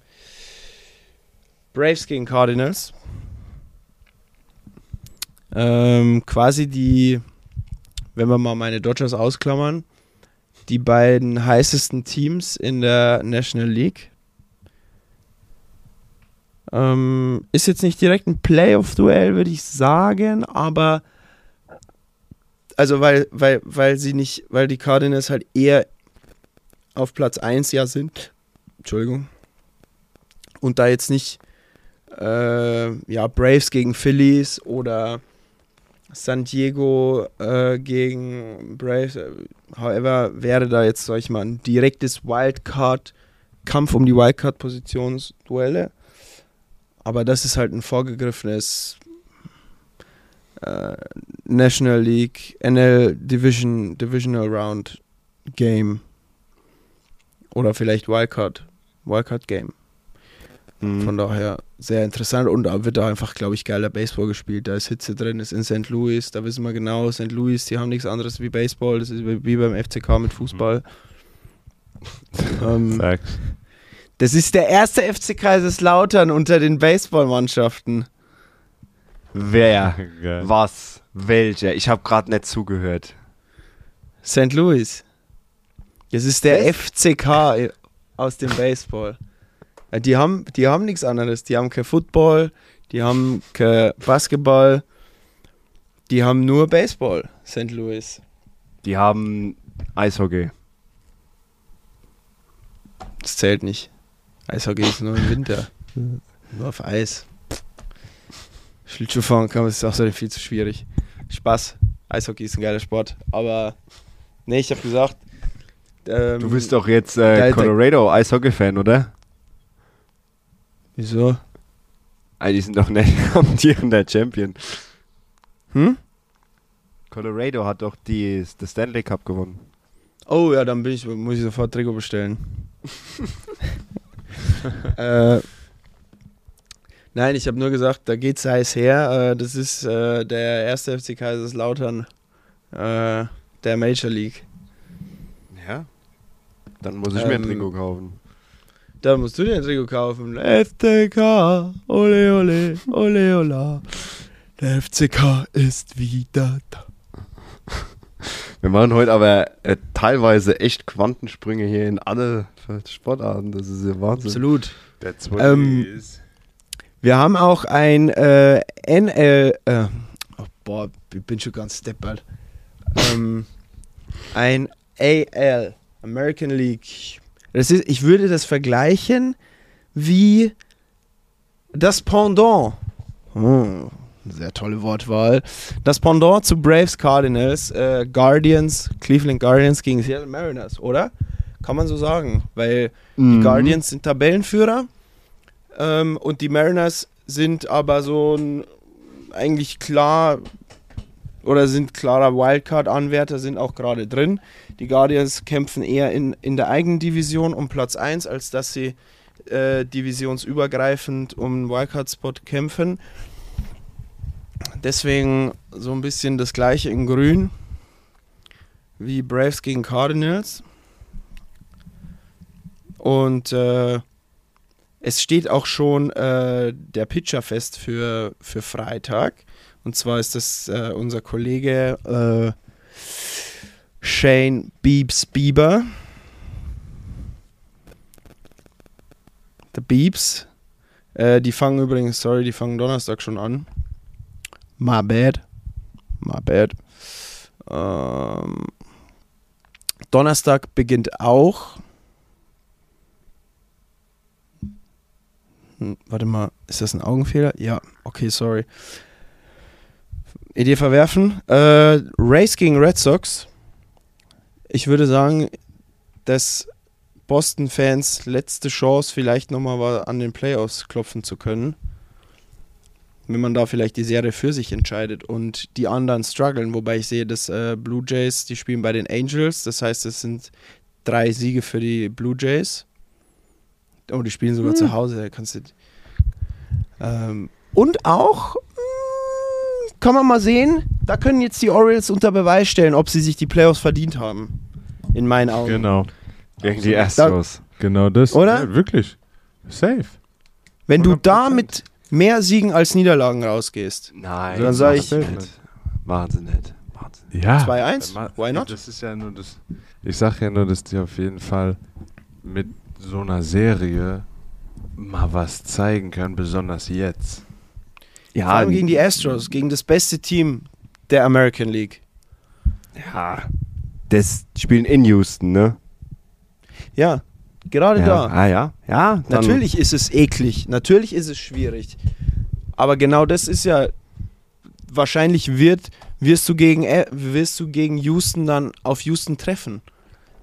Braves gegen Cardinals. Ähm, quasi die, wenn wir mal meine Dodgers ausklammern, die beiden heißesten Teams in der National League. Ähm, ist jetzt nicht direkt ein Playoff-Duell, würde ich sagen, aber also weil, weil, weil sie nicht, weil die Cardinals halt eher auf Platz 1 ja sind. Entschuldigung. Und da jetzt nicht äh, ja, Braves gegen Phillies oder San Diego äh, gegen Braves. äh, However, wäre da jetzt, sag ich mal, ein direktes Wildcard, Kampf um die Wildcard-Positionsduelle. Aber das ist halt ein vorgegriffenes äh, National League, NL Division, Divisional Round Game. Oder vielleicht Wildcard, Wildcard Game. Mhm. Von daher sehr interessant und da wird da einfach, glaube ich, geiler Baseball gespielt. Da ist Hitze drin, ist in St. Louis, da wissen wir genau, St. Louis, die haben nichts anderes wie Baseball, das ist wie beim FCK mit Fußball. ähm, Facts. das ist der erste FC Kaiserslautern unter den Baseballmannschaften. Wer? Geil. Was? Welcher? Ich habe gerade nicht zugehört. St. Louis. Das ist der Was? FCK aus dem Baseball. Ja, Die haben, die haben nichts anderes. Die haben kein Football, die haben kein Basketball, die haben nur Baseball, St. Louis. Die haben Eishockey. Das zählt nicht. Eishockey ist nur im Winter. nur auf Eis. Schlittschuhfahren kann ist auch so viel zu schwierig. Spaß. Eishockey ist ein geiler Sport. Aber nee, ich habe gesagt. Ähm, Du bist doch jetzt äh, Colorado Eishockey-Fan, oder? Wieso? Ah, die sind doch nicht amtierender Champion. Hm? Colorado hat doch die, das Stanley Cup gewonnen. Oh ja, dann bin ich, muss ich sofort Trikot bestellen. äh, nein, ich habe nur gesagt, da geht's heiß her. Äh, das ist äh, der erste FC Kaiserslautern äh, der Major League. Ja. Dann muss ich mir ein Ähm, Trikot kaufen. Da musst du dir ein Trikot kaufen. FCK, ole ole, ole ola. Der FCK ist wieder da. Wir machen heute aber äh, teilweise echt Quantensprünge hier in alle Sportarten. Das ist ja Wahnsinn. Absolut. That's Ähm, is. Wir haben auch ein äh, NL. Äh, oh, boah, ich bin schon ganz steppert. Ähm, ein AL, American League. Das ist, ich würde das vergleichen wie das Pendant. Hm, sehr tolle Wortwahl. Das Pendant zu Braves Cardinals, äh, Guardians, Cleveland Guardians gegen Seattle Mariners, oder? Kann man so sagen, weil die Mhm. Guardians sind Tabellenführer ähm, und die Mariners sind aber so ein eigentlich klar oder sind klarer Wildcard-Anwärter, sind auch gerade drin. Die Guardians kämpfen eher in, in der eigenen Division um Platz 1, als dass sie äh, divisionsübergreifend um einen Wildcard-Spot kämpfen. Deswegen so ein bisschen das gleiche in Grün wie Braves gegen Cardinals. Und äh, es steht auch schon äh, der Pitcher fest für, für Freitag. Und zwar ist das äh, unser Kollege äh, Shane Beebs Bieber. Der Beebs. Äh, die fangen übrigens, sorry, die fangen Donnerstag schon an. My bad. My bad. Ähm, Donnerstag beginnt auch. Warte mal, ist das ein Augenfehler? Ja, okay, sorry. Idee verwerfen. Äh, Race gegen Red Sox. Ich würde sagen, dass Boston-Fans letzte Chance vielleicht nochmal an den Playoffs klopfen zu können. Wenn man da vielleicht die Serie für sich entscheidet und die anderen strugglen. Wobei ich sehe, dass äh, Blue Jays, die spielen bei den Angels. Das heißt, es sind drei Siege für die Blue Jays. Oh, die spielen sogar zu Hause. da Kannst du, ähm, und auch mh, kann man mal sehen, da können jetzt die Orioles unter Beweis stellen, ob sie sich die Playoffs verdient haben. In meinen Augen. Genau. Gegen die Astros. Genau das. Oder? Ja, wirklich. Safe. Wenn du 100%. da mit mehr Siegen als Niederlagen rausgehst. Nein, Dann sag machen ich- nicht. Sie nicht. Nicht. Ja. 2-1? Ma- Why not? Das ist ja nur das. Ich sag ja nur, dass die auf jeden Fall mit so einer Serie mal was zeigen können, besonders jetzt. Vor allem gegen die Astros, gegen das beste Team der American League. Ja. Das spielen in Houston, ne? Ja, gerade ja. da. Ah ja. Ja, Natürlich ist es eklig, natürlich ist es schwierig. Aber genau das ist ja wahrscheinlich wird wirst du gegen äh, wirst du gegen Houston dann auf Houston treffen,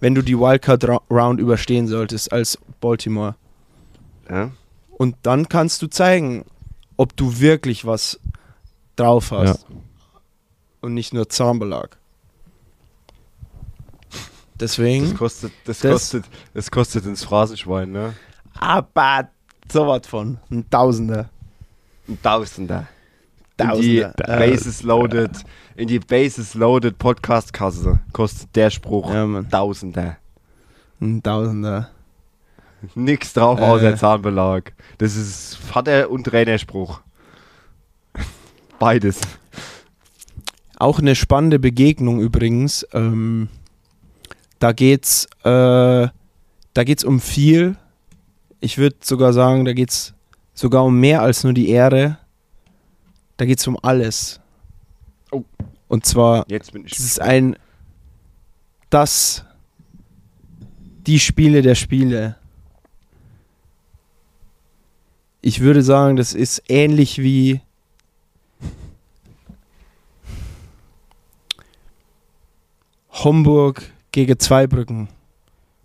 wenn du die Wildcard Ra- Round überstehen solltest als Baltimore. Ja. Und dann kannst du zeigen, ob du wirklich was drauf hast und nicht nur Zahnbelag. Deswegen Das kostet, das, Das- kostet, das kostet ins Phrasenschwein, ne? aber sowas von ein Tausender. Ein Tausender. In die Tausender. Äh, Bases Loaded, in die Bases Loaded Podcast-Kasse kostet der Spruch Ja, Mann. Tausender. Ein Tausender. Nix drauf Äh. außer Zahnbelag. Das ist Vater- und Trainerspruch. Beides. Auch eine spannende Begegnung übrigens. Ähm, da geht's, äh, da geht's um viel. Ich würde sogar sagen, da geht's sogar um mehr als nur die Ehre. Da geht's um alles. Und zwar, Jetzt bin ich. es ist ein, das, die Spiele der Spiele. Ich würde sagen, das ist ähnlich wie Homburg gegen Zweibrücken.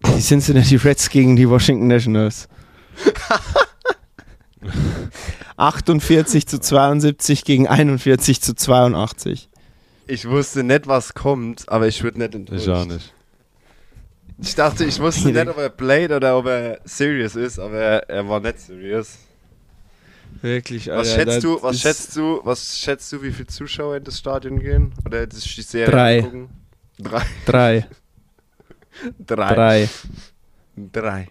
Die Cincinnati Reds gegen die Washington Nationals. 48 zu 72 gegen 41 zu 82. Ich wusste nicht, was kommt, aber ich würde nicht enttäuscht. Ich auch nicht. Ich dachte, ich wusste nicht, ob er played oder ob er serious ist, aber er, er war nicht serious. Wirklich, Was schätzt du, was schätzt du, was schätzt du, wie viele Zuschauer in das Stadion gehen? Oder das die Serie Drei. angucken? Drei. Drei. Drei. Drei. Drei.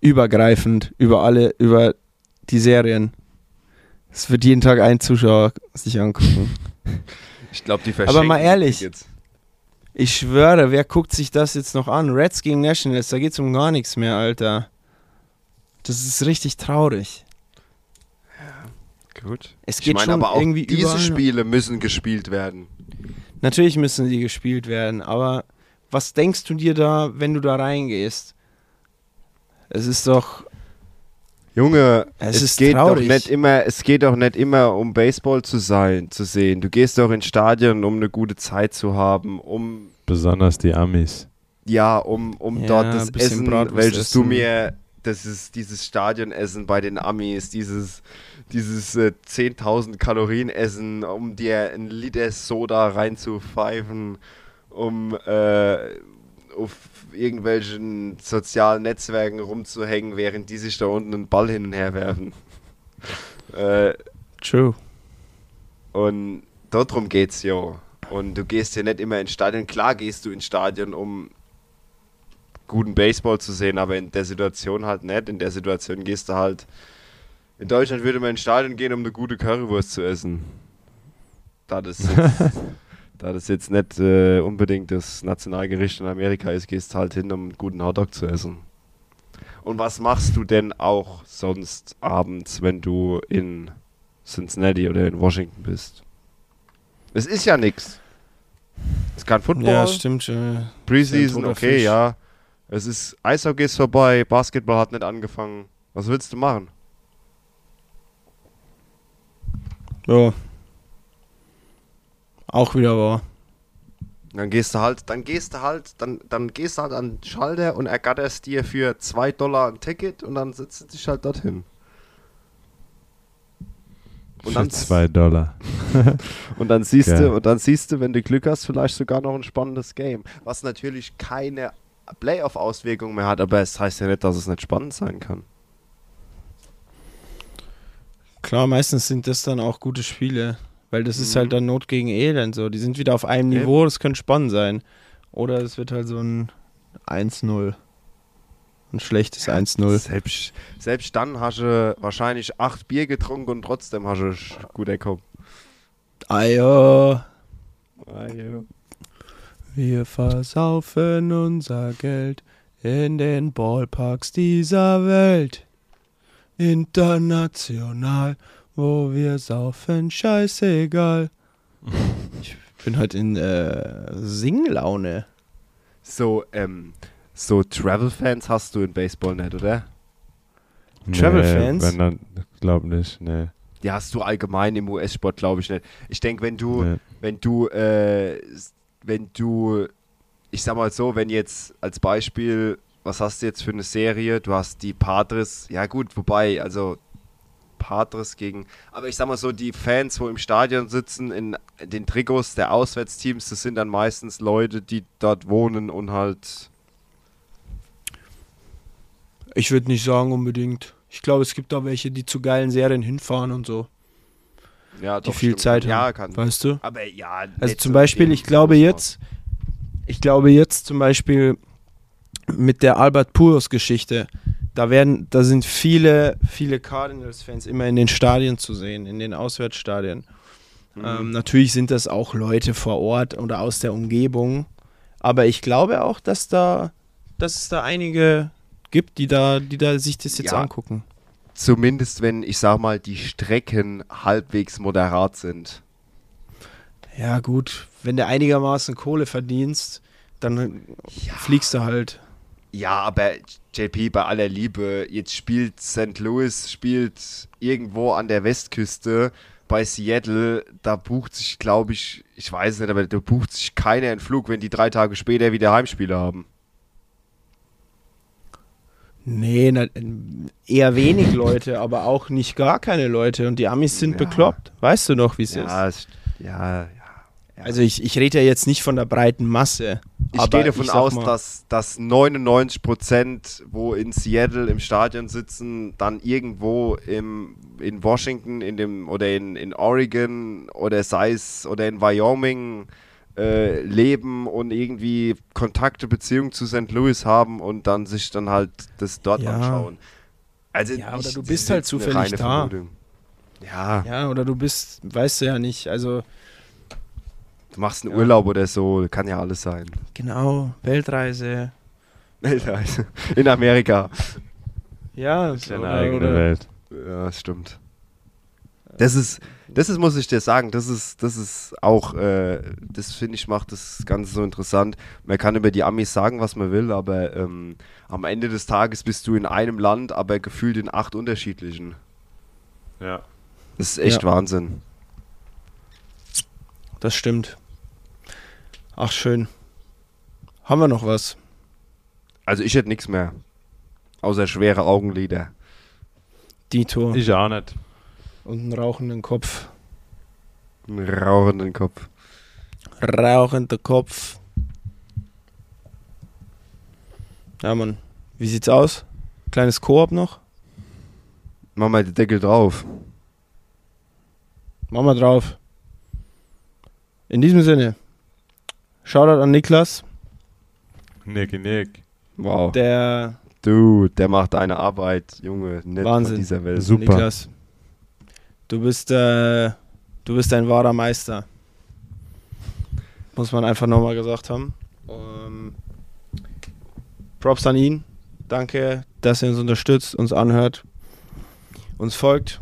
übergreifend über alle, über die Serien. Es wird jeden Tag ein Zuschauer sich angucken. Ich glaube, die Aber mal verschenken ehrlich. Tickets. Ich schwöre, wer guckt sich das jetzt noch an? Reds gegen Nationals, da geht's um gar nichts mehr, Alter. Das ist richtig traurig. Gut. Es Ich geht meine schon aber auch irgendwie diese überall- Spiele müssen gespielt werden. Natürlich müssen die gespielt werden, aber was denkst du dir da, wenn du da reingehst? Es ist doch. Junge, Es es, geht traurig. doch nicht immer, es geht doch nicht immer um Baseball zu sein, zu sehen. Du gehst doch ins Stadion, um eine gute Zeit zu haben, um Besonders die Amis. ja, um, um Ja, dort das Essen, Bratwurst welches du essen. mir, das ist dieses Stadionessen bei den Amis, dieses, dieses äh, 10.000 Kalorien Essen, um dir ein Liter Soda reinzupfeifen, um äh, auf irgendwelchen sozialen Netzwerken rumzuhängen, während die sich da unten einen Ball hin und her werfen. äh, True. und darum geht's ja. Und du gehst ja nicht immer ins Stadion. Klar gehst du ins Stadion, um guten Baseball zu sehen, aber in der Situation halt nicht. In der Situation gehst du halt. In Deutschland würde man ins Stadion gehen, um eine gute Currywurst zu essen. Da das jetzt, da das jetzt nicht äh, unbedingt das Nationalgericht in Amerika ist, gehst du halt hin, um einen guten Hotdog zu essen. Und was machst du denn auch sonst abends, wenn du in Cincinnati oder in Washington bist? Es ist ja nix. Es ist kein Football, Ja, stimmt schon. Preseason, okay, Fisch. ja. Es ist Eishockey ist vorbei, Basketball hat nicht angefangen. Was willst du machen? Ja. Auch wieder wahr. Dann gehst du halt, dann gehst du halt, dann, dann gehst du halt an den Schalter und ergatterst dir für 2 Dollar ein Ticket und dann setzt du dich halt dorthin. Und Für dann, zwei Dollar. und dann siehst Geil. du, und dann siehst du, wenn du Glück hast, vielleicht sogar noch ein spannendes Game. Was natürlich keine Playoff-Auswirkung mehr hat, aber es heißt ja nicht, dass es nicht spannend sein kann. Klar, meistens sind das dann auch gute Spiele. Weil das ist Mhm. halt dann Not gegen Elend so. Die sind wieder auf einem Eben. Niveau, das könnte spannend sein. Oder es wird halt so ein 1-0. Ein schlechtes 1-0. Selbst, selbst dann hast du wahrscheinlich acht Bier getrunken und trotzdem hast du gut erkommen. Ja, Ah, ja. wir versaufen unser Geld in den Ballparks dieser Welt. International, wo wir saufen, scheißegal. Ich bin halt in äh, Singlaune. So, ähm, so Travel-Fans hast du in Baseball nicht, oder? Travel-Fans? Wenn dann, glaub nicht, nee. Die hast du allgemein im US-Sport, glaube ich nicht. Ich denke, wenn du, nee. wenn du, äh, wenn du, ich sag mal so, wenn jetzt als Beispiel, was hast du jetzt für eine Serie? Du hast die Padres, ja gut, wobei, also Padres gegen, aber ich sag mal so, die Fans, wo im Stadion sitzen, in den Trikots der Auswärtsteams, das sind dann meistens Leute, die dort wohnen und halt, Ich würde nicht sagen unbedingt. Ich glaube, es gibt da welche, die zu geilen Serien hinfahren und so. ja, Die doch, viel stimmt. Zeit ja, haben. kann. Weißt du? Aber ja, Also zum Beispiel, ich glaube jetzt, ich glaube jetzt zum Beispiel mit der Albert Puros Geschichte, da werden, da sind viele, viele Cardinals-Fans immer in den Stadien zu sehen, in den Auswärtsstadien. Mhm. Ähm, natürlich sind das auch Leute vor Ort oder aus der Umgebung, aber ich glaube auch, dass da, dass es da einige gibt, die da, die da sich das jetzt Ja. angucken. Zumindest wenn, ich sag mal, die Strecken halbwegs moderat sind. Ja gut, wenn du einigermaßen Kohle verdienst, dann fliegst du halt. Ja, aber JP, bei aller Liebe, jetzt spielt St. Louis, spielt irgendwo an der Westküste bei Seattle, da bucht sich, glaube ich, ich weiß nicht, aber da bucht sich keiner einen Flug, wenn die drei Tage später wieder Heimspiele haben. Nee, na, eher wenig Leute, aber auch nicht gar keine Leute. Und die Amis sind Ja. bekloppt. Weißt du noch, wie es ist? Ja, es- ja, ja. Also ich, ich rede ja jetzt nicht von der breiten Masse. Ich aber gehe davon aus, mal, dass, dass 99%, wo in Seattle im Stadion sitzen, dann irgendwo im, in Washington in dem, oder in, in Oregon oder sei es oder in Wyoming äh, leben und irgendwie Kontakte, Beziehungen zu St. Louis haben und dann sich dann halt das dort Ja. anschauen. Also Ja, ich- oder du das bist ist halt zufällig da. Vermutung. Ja, Ja, oder du bist, weißt du ja nicht. Also, du machst einen Ja. Urlaub oder so, kann ja alles sein. genau, Weltreise. Weltreise. In Amerika. Ja, Das ist ja eine eigene oder- Welt. Ja, das stimmt. Das ist, das ist, muss ich dir sagen, das ist, das ist auch, äh, das finde ich macht das Ganze so interessant. Man kann über die Amis sagen, was man will, aber ähm, am Ende des Tages bist du in einem Land, aber gefühlt in acht unterschiedlichen. Ja. Das ist echt Ja. Wahnsinn. Das stimmt. Ach, schön. Haben wir noch was? Also ich hätte nichts mehr. Außer schwere Augenlider. Dito Ich auch nicht. und einen rauchenden Kopf. Einen rauchenden Kopf. Rauchender Kopf. Ja, Mann. Wie sieht's aus? Kleines Koop noch? Mach mal den Deckel drauf. Machen wir drauf. In diesem Sinne. Shoutout an Niklas, Nick, Nick. Wow. der du, der macht deine Arbeit, Junge, nicht Wahnsinn. von dieser Welt. Super. Niklas. Du bist, äh, du bist ein wahrer Meister. Muss man einfach nochmal gesagt haben. Ähm, Props an ihn. Danke, dass er uns unterstützt, uns anhört, uns folgt.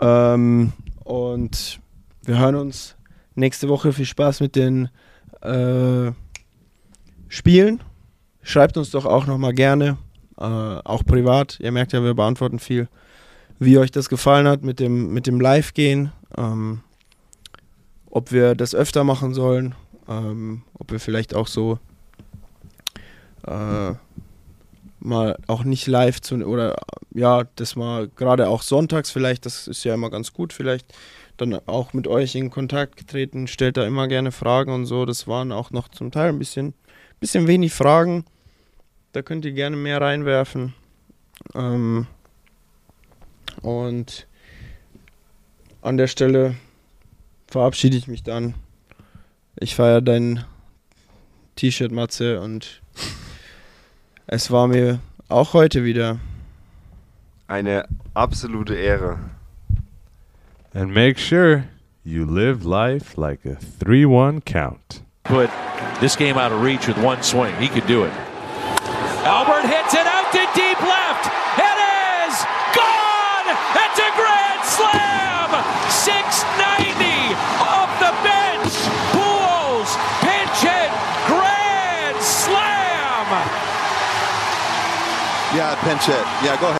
Ähm, und wir hören uns nächste Woche. Viel Spaß mit den äh, Spielen. Schreibt uns doch auch nochmal gerne, äh, auch privat. Ihr merkt ja, wir beantworten viel wie euch das gefallen hat mit dem, mit dem Live-Gehen, ähm, ob wir das öfter machen sollen, ähm, ob wir vielleicht auch so äh, mal auch nicht live zu oder ja, das mal gerade auch sonntags vielleicht, das ist ja immer ganz gut, vielleicht dann auch mit euch in Kontakt getreten, stellt da immer gerne Fragen und so. Das waren auch noch zum Teil ein bisschen, bisschen wenig Fragen. Da könnt ihr gerne mehr reinwerfen. Ähm, und an der Stelle verabschiede ich mich dann. Ich feiere dein T-Shirt, Matze, und es war mir auch heute wieder. Eine absolute Ehre. And make sure you live life like a 3 1 count. Put this game out of reach with one swing. He could do it. Albert hits it out to deep left. It is gone. It's a grand slam. 690 off the bench. Pools pinch hit. Grand slam. Yeah, pinch hit. Yeah, go ahead.